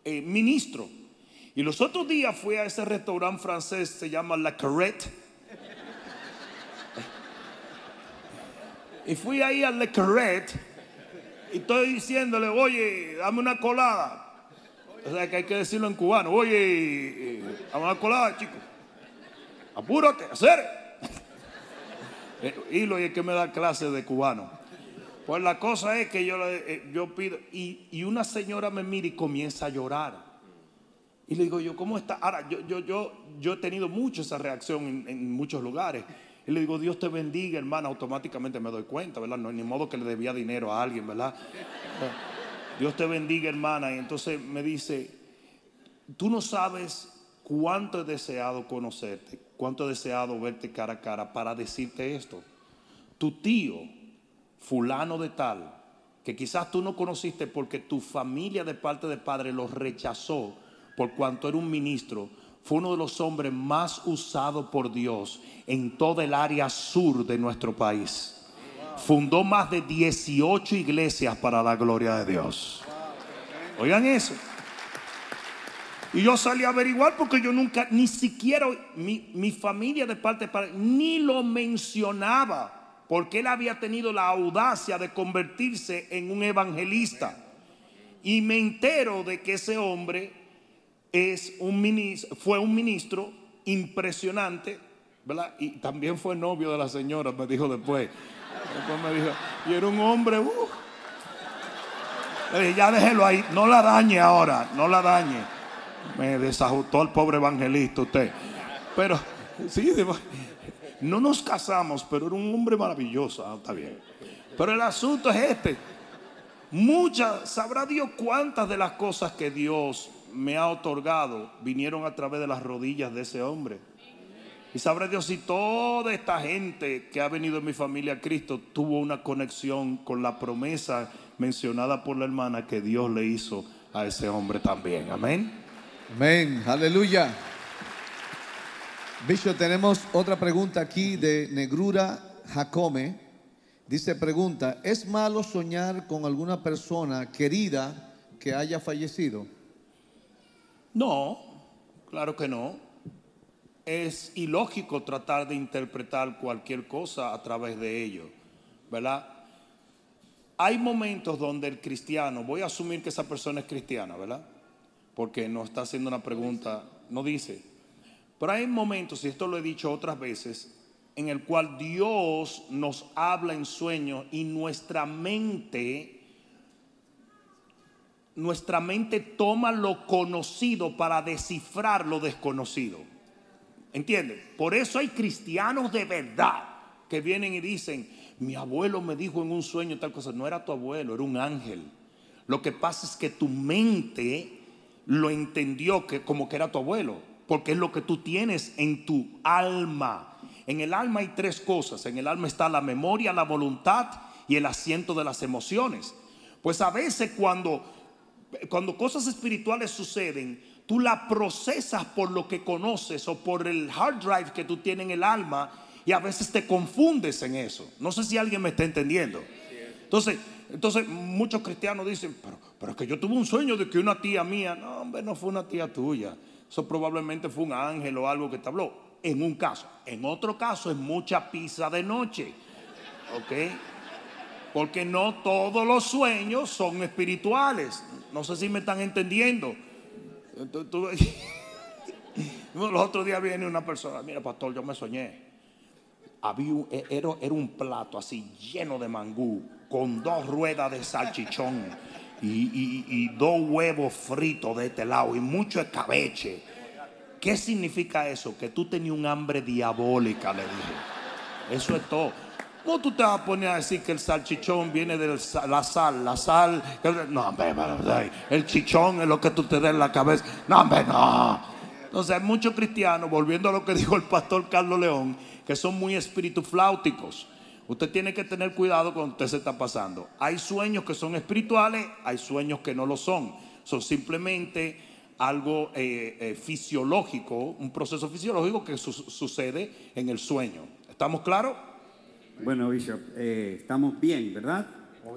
eh, ministro. Y los otros días fui a ese restaurante francés, se llama La Carrette. Y fui ahí a La Carrette y estoy diciéndole, oye, dame una colada. O sea que hay que decirlo en cubano, oye, eh, dame una colada, chico. Apúrate, hacer. Hilo y es que me da clase de cubano. Pues la cosa es que yo, eh, yo pido, y, una señora me mira y comienza a llorar. Y le digo yo, ¿cómo está? Ahora, yo, yo, yo, yo he tenido mucho esa reacción en, muchos lugares. Y le digo, Dios te bendiga, hermana. Automáticamente me doy cuenta, ¿verdad? No ni modo que le debía dinero a alguien, ¿verdad? Dios te bendiga, hermana. Y entonces me dice, tú no sabes cuánto he deseado conocerte, cuánto he deseado verte cara a cara para decirte esto. Tu tío, fulano de tal, que quizás tú no conociste porque tu familia de parte de padre lo rechazó por cuanto era un ministro, fue uno de los hombres más usados por Dios en toda el área sur de nuestro país. Fundó más de 18 iglesias para la gloria de Dios. Oigan eso. Y yo salí a averiguar porque yo nunca, ni siquiera mi, familia de parte de padre, ni lo mencionaba, porque él había tenido la audacia de convertirse en un evangelista. Y me entero de que ese hombre es un ministro, fue un ministro impresionante, ¿verdad? Y también fue novio de la señora, me dijo después. después me dijo, y era un hombre, uh. ya déjelo ahí, no la dañe ahora, no la dañe. Me desajustó el pobre evangelista usted. Pero, sí, no nos casamos, pero era un hombre maravilloso. Ah, está bien. Pero el asunto es este. Muchas, sabrá Dios cuántas de las cosas que Dios me ha otorgado vinieron a través de las rodillas de ese hombre. Y sabrá Dios si toda esta gente que ha venido en mi familia a Cristo tuvo una conexión con la promesa mencionada por la hermana que Dios le hizo a ese hombre también. Amén. Amén, aleluya. Bishop, tenemos otra pregunta aquí de Negrura Jacome. Dice, pregunta, ¿es malo soñar con alguna persona querida que haya fallecido? No, claro que no. es ilógico tratar de interpretar cualquier cosa a través de ello, ¿verdad? Hay momentos donde el cristiano, voy a asumir que esa persona es cristiana, ¿verdad? Porque no está haciendo una pregunta, no dice. Pero hay momentos, y esto lo he dicho otras veces, en el cual Dios nos habla en sueños y nuestra mente, nuestra mente toma lo conocido para descifrar lo desconocido. ¿Entienden? Por eso hay cristianos de verdad que vienen y dicen, mi abuelo me dijo en un sueño tal cosa. No era tu abuelo, era un ángel. Lo que pasa es que tu mente lo entendió que, como que era tu abuelo, porque es lo que tú tienes en tu alma. En el alma hay tres cosas. En el alma está la memoria, la voluntad y el asiento de las emociones. Pues a veces cuando, cuando cosas espirituales suceden, tú la procesas por lo que conoces o por el hard drive que tú tienes en el alma y a veces te confundes en eso. No sé si alguien me está entendiendo. Entonces, entonces muchos cristianos dicen, pero, es que yo tuve un sueño de que una tía mía, no, hombre, no fue una tía tuya. Eso probablemente fue un ángel o algo que te habló. En un caso. En otro caso es mucha pizza de noche. ¿Ok? Porque no todos los sueños son espirituales. No sé si me están entendiendo. Los otros días viene una persona, mira pastor, yo me soñé. Había e, era, un plato así lleno de mangú, con dos ruedas de salchichón y, dos huevos fritos de este lado y mucho escabeche. ¿Qué significa eso? Que tú tenías un hambre diabólica, le dije. Eso es todo. No tú te vas a poner a decir que el salchichón viene de la sal, la sal. No, hombre, el chichón es lo que tú te das en la cabeza. No, hombre, no. Entonces hay muchos cristianos, volviendo a lo que dijo el pastor Carlos León, que son muy fláuticos. Usted tiene que tener cuidado cuando usted se está pasando. Hay sueños que son espirituales, hay sueños que no lo son. Son simplemente algo eh, eh, fisiológico, un proceso fisiológico que sucede en el sueño. ¿Estamos claros? Bueno, Bishop, eh, estamos bien, ¿verdad?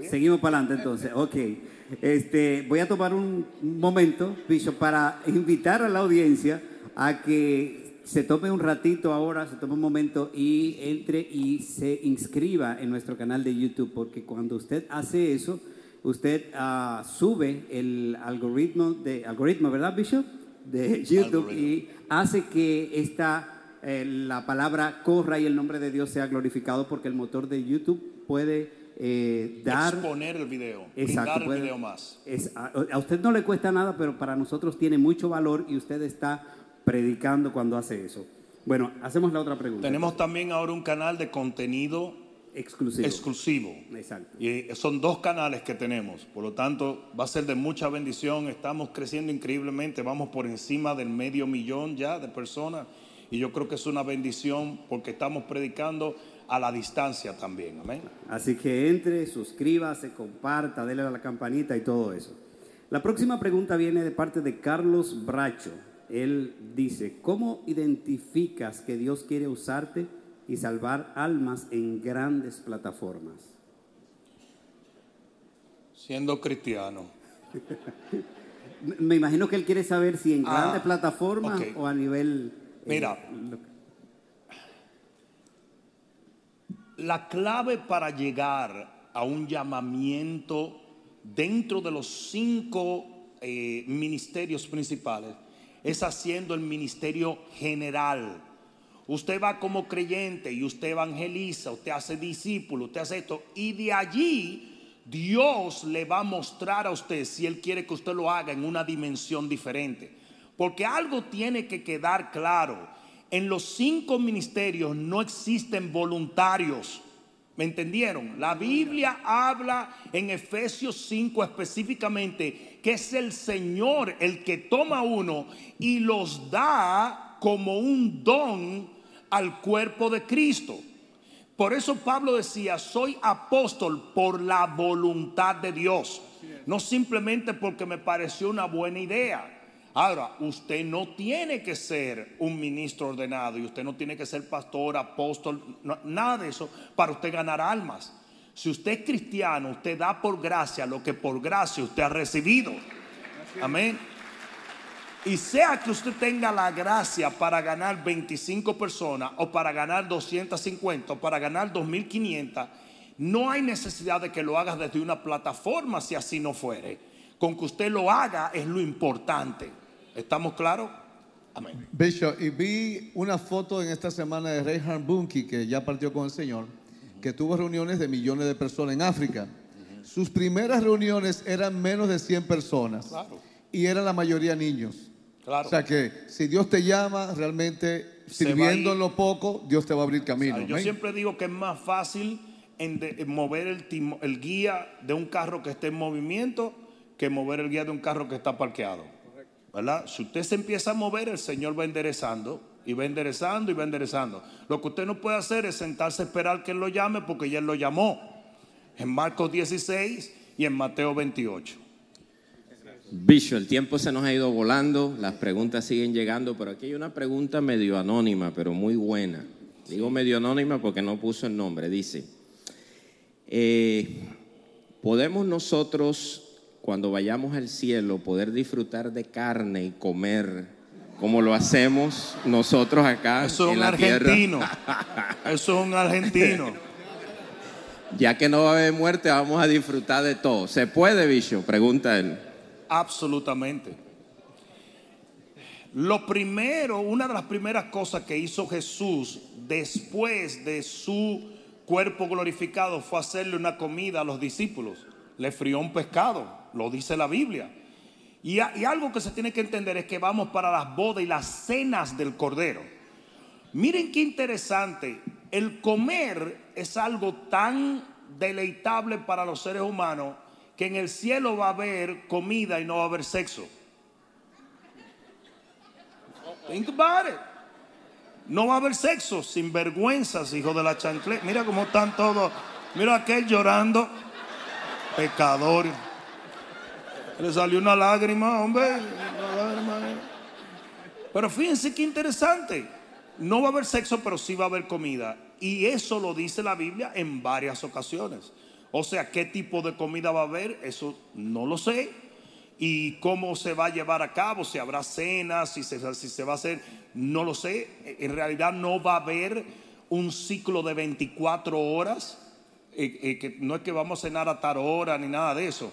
Seguimos para adelante entonces. Ok. Este, voy a tomar un momento, Bishop, para invitar a la audiencia a que se tome un ratito ahora, se tome un momento y entre y se inscriba en nuestro canal de YouTube, porque cuando usted hace eso, usted uh, sube el algoritmo, de, algoritmo, ¿verdad, Bishop? De YouTube y hace que esta eh, la palabra corra y el nombre de Dios sea glorificado porque el motor de YouTube puede eh, dar... Exponer el video, exacto, el video más. a, usted no le cuesta nada, pero para nosotros tiene mucho valor y usted está predicando cuando hace eso. Bueno, hacemos la otra pregunta. Tenemos también ahora un canal de contenido exclusivo. exclusivo. Exacto. Y son dos canales que tenemos, por lo tanto va a ser de mucha bendición. Estamos creciendo increíblemente, vamos por encima del medio millón ya de personas y yo creo que es una bendición porque estamos predicando a la distancia también. Amén. Así que entre, suscríbase, comparta, déle a la campanita y todo eso. La próxima pregunta viene de parte de Carlos Bracho. Él dice, ¿cómo identificas que Dios quiere usarte y salvar almas en grandes plataformas? Siendo cristiano. Me imagino que él quiere saber si en ah, grandes plataformas o a nivel Mira, la clave para llegar a un llamamiento dentro de los cinco eh, ministerios principales es haciendo el ministerio general. Usted va como creyente y usted evangeliza, usted hace discípulo, usted hace esto, y de allí Dios le va a mostrar a usted si Él quiere que usted lo haga en una dimensión diferente. Porque algo tiene que quedar claro. En los cinco ministerios no existen voluntarios. ¿Me entendieron? La Biblia habla en Efesios 5 específicamente que es el Señor el que toma uno y los da como un don al cuerpo de Cristo. Por eso Pablo decía, soy apóstol por la voluntad de Dios, no simplemente porque me pareció una buena idea. Ahora, usted no tiene que ser un ministro ordenado y usted no tiene que ser pastor, apóstol, nada de eso para usted ganar almas. Si usted es cristiano, usted da por gracia lo que por gracia usted ha recibido. Amén. Y sea que usted tenga la gracia para ganar 25 personas o para ganar 250 o para ganar 2500, no hay necesidad de que lo hagas desde una plataforma si así no fuere. Con que usted lo haga es lo importante. ¿Estamos claros? Amén. Bishop, y vi una foto en esta semana de Reinhard Bunke, que ya partió con el Señor, que tuvo reuniones de millones de personas en África. Sus primeras reuniones eran menos de 100 personas y eran la mayoría niños. O sea que si Dios te llama, realmente sirviendo en lo poco, Dios te va a abrir camino. yo siempre digo que es más fácil en mover el, el guía de un carro que esté en movimiento que mover el guía de un carro que está parqueado. ¿verdad? Si usted se empieza a mover, el Señor va enderezando y va enderezando y va enderezando. Lo que usted no puede hacer es sentarse a esperar que Él lo llame porque ya Él lo llamó. En Marcos 16 y en Mateo 28. Bicho, el tiempo se nos ha ido volando, las preguntas siguen llegando, pero aquí hay una pregunta medio anónima, pero muy buena. Digo medio anónima porque no puso el nombre. Dice, eh, ¿podemos nosotros, cuando vayamos al cielo, poder disfrutar de carne y comer como lo hacemos nosotros acá Eso es en un la argentino. tierra? Eso es un argentino. Ya que no va a haber muerte, vamos a disfrutar de todo. ¿Se puede, bicho? Pregunta él. Absolutamente. Lo primero, una de las primeras cosas que hizo Jesús después de su cuerpo glorificado fue hacerle una comida a los discípulos. Le frió un pescado, lo dice la Biblia. Y, algo que se tiene que entender es que vamos para las bodas y las cenas del Cordero. Miren qué interesante. El comer es algo tan deleitable para los seres humanos que en el cielo va a haber comida y no va a haber sexo. Think about it. No va a haber sexo sin vergüenzas, hijo de la chancleta. Mira cómo están todos. Mira aquel llorando. Pecador. Le salió una lágrima, hombre. Pero fíjense qué interesante. No va a haber sexo, pero sí va a haber comida. Y eso lo dice la Biblia en varias ocasiones. O sea, qué tipo de comida va a haber, eso no lo sé. Y cómo se va a llevar a cabo, si habrá cenas, si se, va a hacer, no lo sé. En realidad no va a haber un ciclo de 24 horas. Eh, eh, no es que vamos a cenar a tal hora ni nada de eso.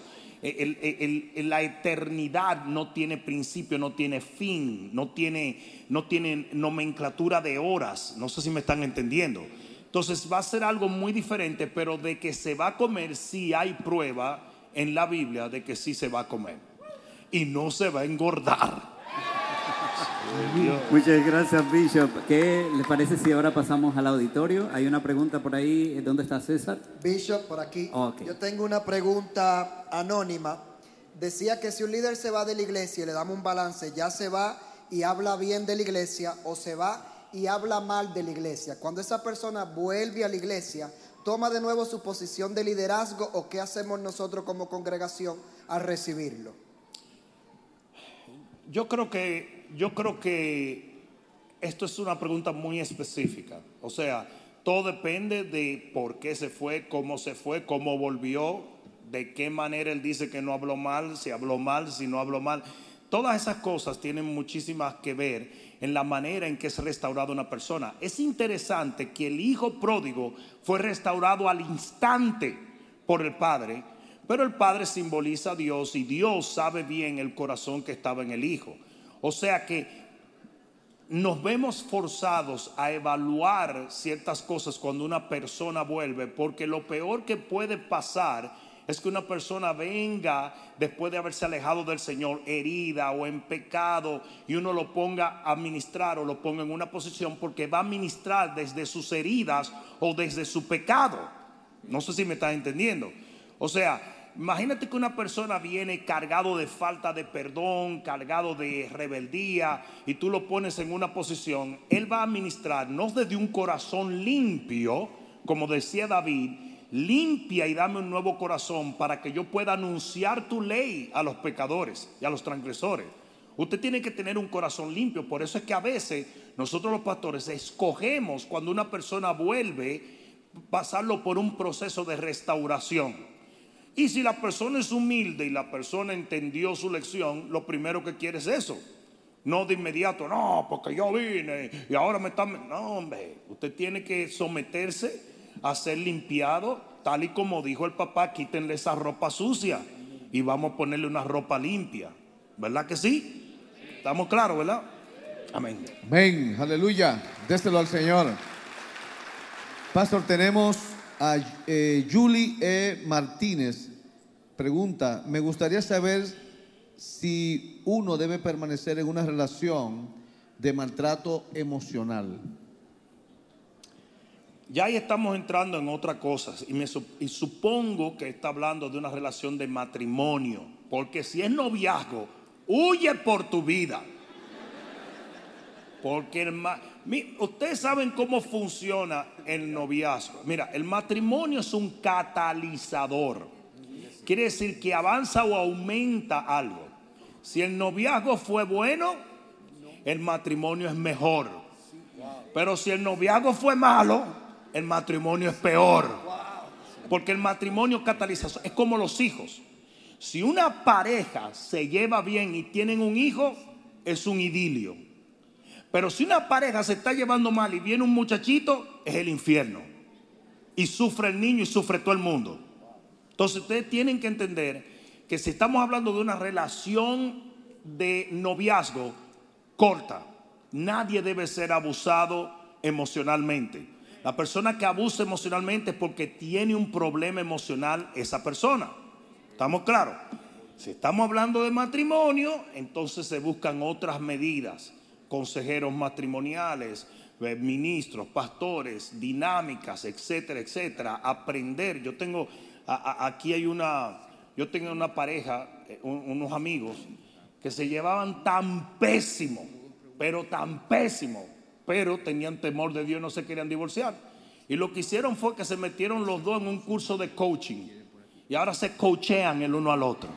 La eternidad no tiene principio, no tiene fin, no tiene, no nomenclatura de horas. No sé si me están entendiendo. Entonces va a ser algo muy diferente, pero de que se va a comer, sí hay prueba en la Biblia de que sí se va a comer. Y no se va a engordar. Muchas gracias, Bishop. ¿Qué le parece si ahora pasamos al auditorio? Hay una pregunta por ahí. ¿Dónde está César? Bishop, por aquí. Yo tengo una pregunta anónima. Decía que si un líder se va de la iglesia y le damos un balance, ya se va y habla bien de la iglesia o se va y habla mal de la iglesia. Cuando esa persona vuelve a la iglesia, toma de nuevo su posición de liderazgo o qué hacemos nosotros como congregación al recibirlo. Yo creo que yo creo que esto es una pregunta muy específica. O sea, todo depende de por qué se fue, cómo se fue, cómo volvió, de qué manera él dice que no habló mal, si habló mal, si no habló mal. Todas esas cosas tienen muchísimas que ver en la manera en que es restaurada una persona. Es interesante que el hijo pródigo fue restaurado al instante por el padre, pero el padre simboliza a Dios y Dios sabe bien el corazón que estaba en el hijo. O sea que nos vemos forzados a evaluar ciertas cosas cuando una persona vuelve, porque lo peor que puede pasar es que una persona venga después de haberse alejado del Señor herida o en pecado y uno lo ponga a ministrar o lo ponga en una posición porque va a ministrar desde sus heridas o desde su pecado. No sé si me estás entendiendo. O sea, imagínate que una persona viene cargado de falta de perdón, cargado de rebeldía y tú lo pones en una posición, él va a ministrar no desde un corazón limpio, como decía David, limpia y dame un nuevo corazón para que yo pueda anunciar tu ley a los pecadores y a los transgresores. Usted tiene que tener un corazón limpio, por eso es que a veces nosotros los pastores escogemos cuando una persona vuelve pasarlo por un proceso de restauración. Y si la persona es humilde y la persona entendió su lección, lo primero que quiere es eso. No de inmediato, no, porque yo vine y ahora me están... No, hombre, usted tiene que someterse a ser limpiado, tal y como dijo el papá, quítenle esa ropa sucia y vamos a ponerle una ropa limpia. ¿Verdad que sí? ¿Estamos claros, verdad? Amén. Amén, aleluya. Déselo al Señor. Pastor, tenemos a eh, Julie E. Martínez. Pregunta, me gustaría saber si uno debe permanecer en una relación de maltrato emocional. Ya ahí estamos entrando en otras cosas y, me, y supongo que está hablando de una relación de matrimonio, porque si es noviazgo, huye por tu vida. Porque ustedes saben cómo funciona el noviazgo. Mira, el matrimonio es un catalizador. Quiere decir que avanza o aumenta algo. Si el noviazgo fue bueno, el matrimonio es mejor. Pero si el noviazgo fue malo, el matrimonio es peor. Porque el matrimonio cataliza, es como los hijos. Si una pareja se lleva bien y tienen un hijo, es un idilio. Pero si una pareja se está llevando mal y viene un muchachito, es el infierno. Y sufre el niño y sufre todo el mundo. Entonces ustedes tienen que entender que si estamos hablando de una relación de noviazgo corta, nadie debe ser abusado emocionalmente. La persona que abusa emocionalmente es porque tiene un problema emocional esa persona. ¿Estamos claros? Si estamos hablando de matrimonio, entonces se buscan otras medidas, consejeros matrimoniales, eh, ministros, pastores, dinámicas, etcétera, etcétera. Aprender. Yo tengo, aquí hay una, yo tengo una pareja, eh, unos amigos, que se llevaban tan pésimo, pero tan pésimo, pero tenían temor de Dios, no se querían divorciar. Y lo que hicieron fue que se metieron los dos en un curso de coaching. Y ahora se coachean el uno al otro.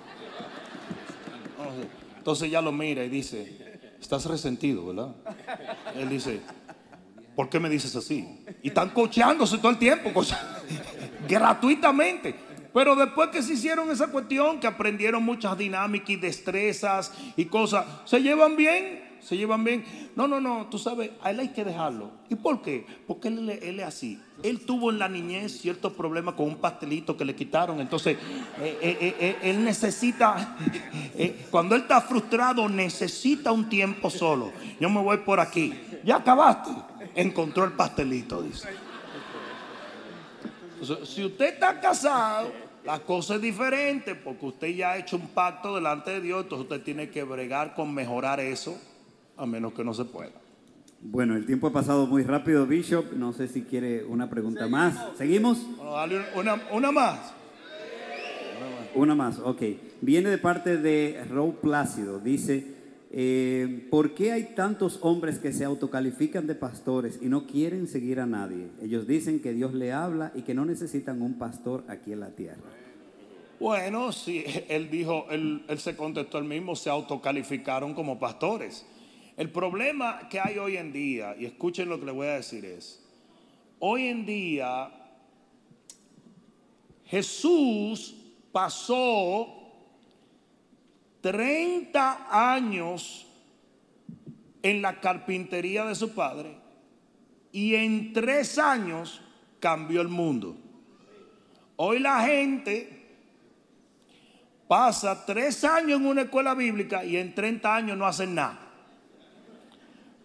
Entonces ya lo mira y dice, estás resentido, ¿verdad? Él dice, ¿por qué me dices así? Y están cocheándose todo el tiempo, gratuitamente. Pero después que se hicieron esa cuestión, que aprendieron muchas dinámicas y destrezas y cosas, se llevan bien, se llevan bien. No, no, no, tú sabes, a él hay que dejarlo. ¿Y por qué? Porque él, es así. Él tuvo en la niñez ciertos problemas con un pastelito que le quitaron. Entonces, eh, eh, eh, él necesita, cuando él está frustrado, necesita un tiempo solo. Yo me voy por aquí. Ya acabaste. Encontró el pastelito, dice si usted está casado, la cosa es diferente porque usted ya ha hecho un pacto delante de Dios, entonces usted tiene que bregar con mejorar eso, a menos que no se pueda. Bueno, el tiempo ha pasado muy rápido, Bishop. No sé si quiere una pregunta más. ¿Seguimos? una, una más. Una más, ok. Viene de parte de Row Plácido. Dice, eh, ¿por qué hay tantos hombres que se autocalifican de pastores y no quieren seguir a nadie? Ellos dicen que Dios le habla y que no necesitan un pastor aquí en la tierra. Bueno, sí, él dijo, él, él se contestó él mismo, se autocalificaron como pastores. El problema que hay hoy en día, y escuchen lo que le voy a decir es, hoy en día Jesús pasó 30 años en la carpintería de su padre y en tres años cambió el mundo. Hoy la gente pasa tres años en una escuela bíblica y en 30 años no hacen nada.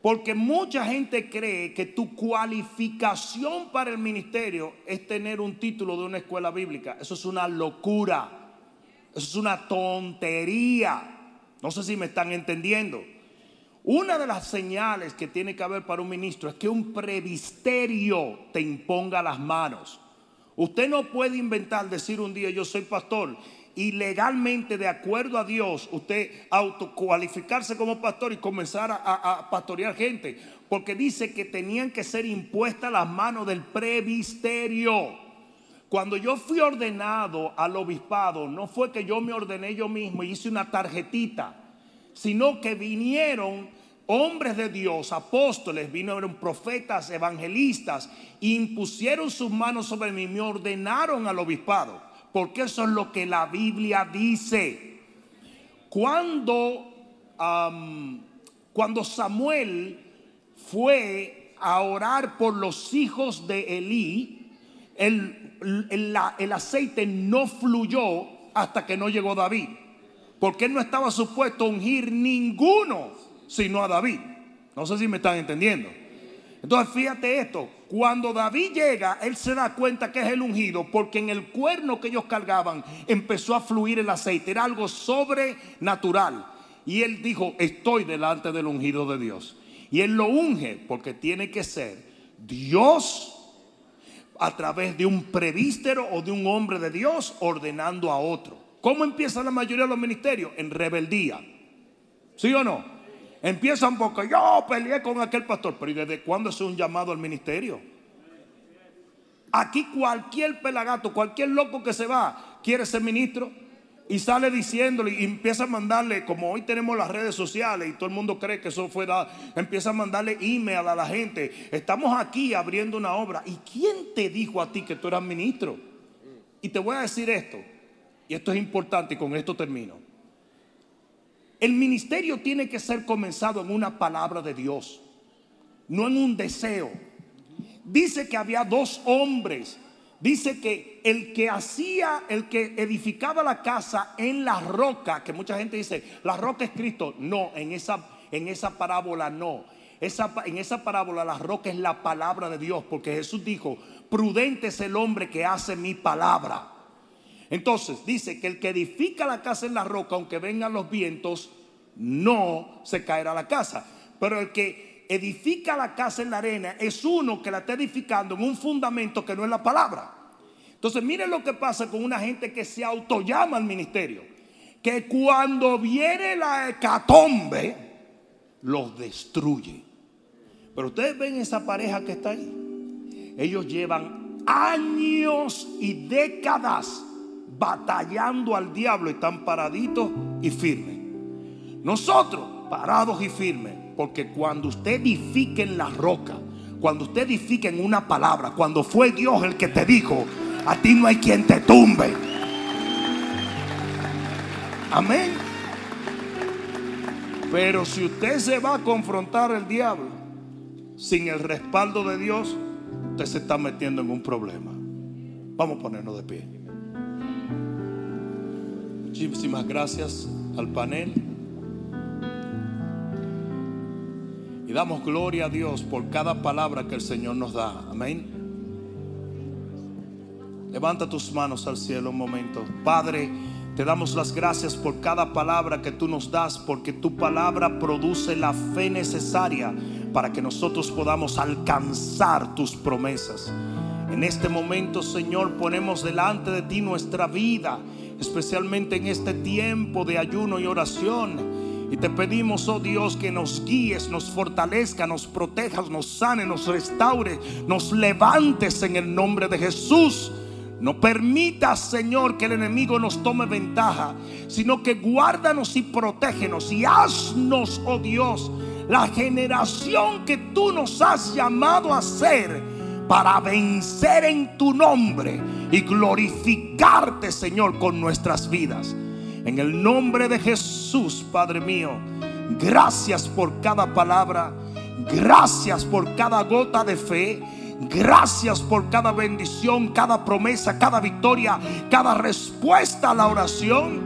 Porque mucha gente cree que tu cualificación para el ministerio es tener un título de una escuela bíblica. Eso es una locura. Eso es una tontería. No sé si me están entendiendo. Una de las señales que tiene que haber para un ministro es que un previsterio te imponga las manos. Usted no puede inventar, decir un día yo soy pastor y legalmente, de acuerdo a Dios, usted autocualificarse como pastor y comenzar a, pastorear gente. Porque dice que tenían que ser impuestas las manos del previsterio. Cuando yo fui ordenado al obispado, no fue que yo me ordené yo mismo y hice una tarjetita, sino que vinieron hombres de Dios, apóstoles, vinieron profetas, evangelistas, impusieron sus manos sobre mí, me ordenaron al obispado, porque eso es lo que la Biblia dice. Cuando Cuando Samuel fue a orar por los hijos de Elí, el, el- el aceite no fluyó hasta que no llegó David. Porque él no estaba supuesto a ungir ninguno sino a David. No sé si me están entendiendo. Entonces fíjate esto, cuando David llega, él se da cuenta que es el ungido, porque en el cuerno que ellos cargaban empezó a fluir el aceite, era algo sobrenatural. Y él dijo, estoy delante del ungido de Dios. Y él lo unge porque tiene que ser Dios a través de un prevístero o de un hombre de Dios ordenando a otro. ¿Cómo empieza la mayoría de los ministerios? En rebeldía. ¿Sí o no? Empiezan porque yo peleé con aquel pastor. Pero ¿y desde cuándo es un llamado al ministerio? Aquí cualquier pelagato, cualquier loco que se va, quiere ser ministro y sale diciéndole y empieza a mandarle, como hoy tenemos las redes sociales y todo el mundo cree que eso fue dado, empieza a mandarle email a la gente. Estamos aquí abriendo una obra. ¿Y quién te dijo a ti que tú eras ministro? Y te voy a decir esto, y esto es importante y con esto termino. El ministerio tiene que ser comenzado en una palabra de Dios, no en un deseo. Dice que había dos hombres. Dice que el que hacía, el que edificaba la casa en la roca, que mucha gente dice, la roca es Cristo. No, en esa, en esa parábola no. Esa, en esa parábola la roca es la palabra de Dios, porque Jesús dijo, prudente es el hombre que hace mi palabra. Entonces dice que el que edifica la casa en la roca, aunque vengan los vientos, no se caerá la casa. Pero el que edifica la casa en la arena es uno que la está edificando en un fundamento que no es la palabra. Entonces miren lo que pasa con una gente que se autollama al ministerio. Que cuando viene la hecatombe, los destruye. Pero ustedes ven esa pareja que está ahí. Ellos llevan años y décadas batallando al diablo están paraditos y firmes. Nosotros parados y firmes, porque cuando usted edifique en la roca, cuando usted edifique en una palabra, cuando fue Dios el que te dijo, a ti no hay quien te tumbe. Amén. Pero si usted se va a confrontar al diablo sin el respaldo de Dios, usted se está metiendo en un problema. Vamos a ponernos de pie. Muchísimas gracias al panel. Y damos gloria a Dios por cada palabra que el Señor nos da. Amén. Levanta tus manos al cielo un momento. Padre, te damos las gracias por cada palabra que tú nos das, porque tu palabra produce la fe necesaria para que nosotros podamos alcanzar tus promesas. En este momento, Señor, ponemos delante de ti nuestra vida, especialmente en este tiempo de ayuno y oración. Y te pedimos, oh Dios, que nos guíes, nos fortalezca, nos protejas, nos sane, nos restaure, nos levantes en el nombre de Jesús. No permitas, Señor, que el enemigo nos tome ventaja, sino que guárdanos y protégenos y haznos, oh Dios, la generación que tú nos has llamado a ser para vencer en tu nombre y glorificarte, Señor, con nuestras vidas. En el nombre de Jesús, Padre mío, gracias por cada palabra, gracias por cada gota de fe. Gracias por cada bendición, cada promesa, cada victoria, cada respuesta a la oración.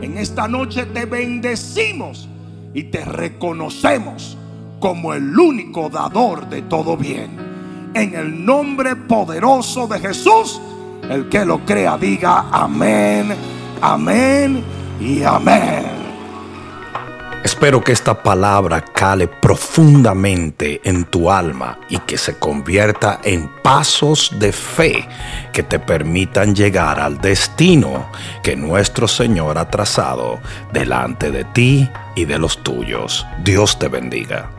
En esta noche te bendecimos y te reconocemos como el único dador de todo bien. En el nombre poderoso de Jesús, el que lo crea diga amén, amén y amén. Espero que esta palabra cale profundamente en tu alma y que se convierta en pasos de fe que te permitan llegar al destino que nuestro Señor ha trazado delante de ti y de los tuyos. Dios te bendiga.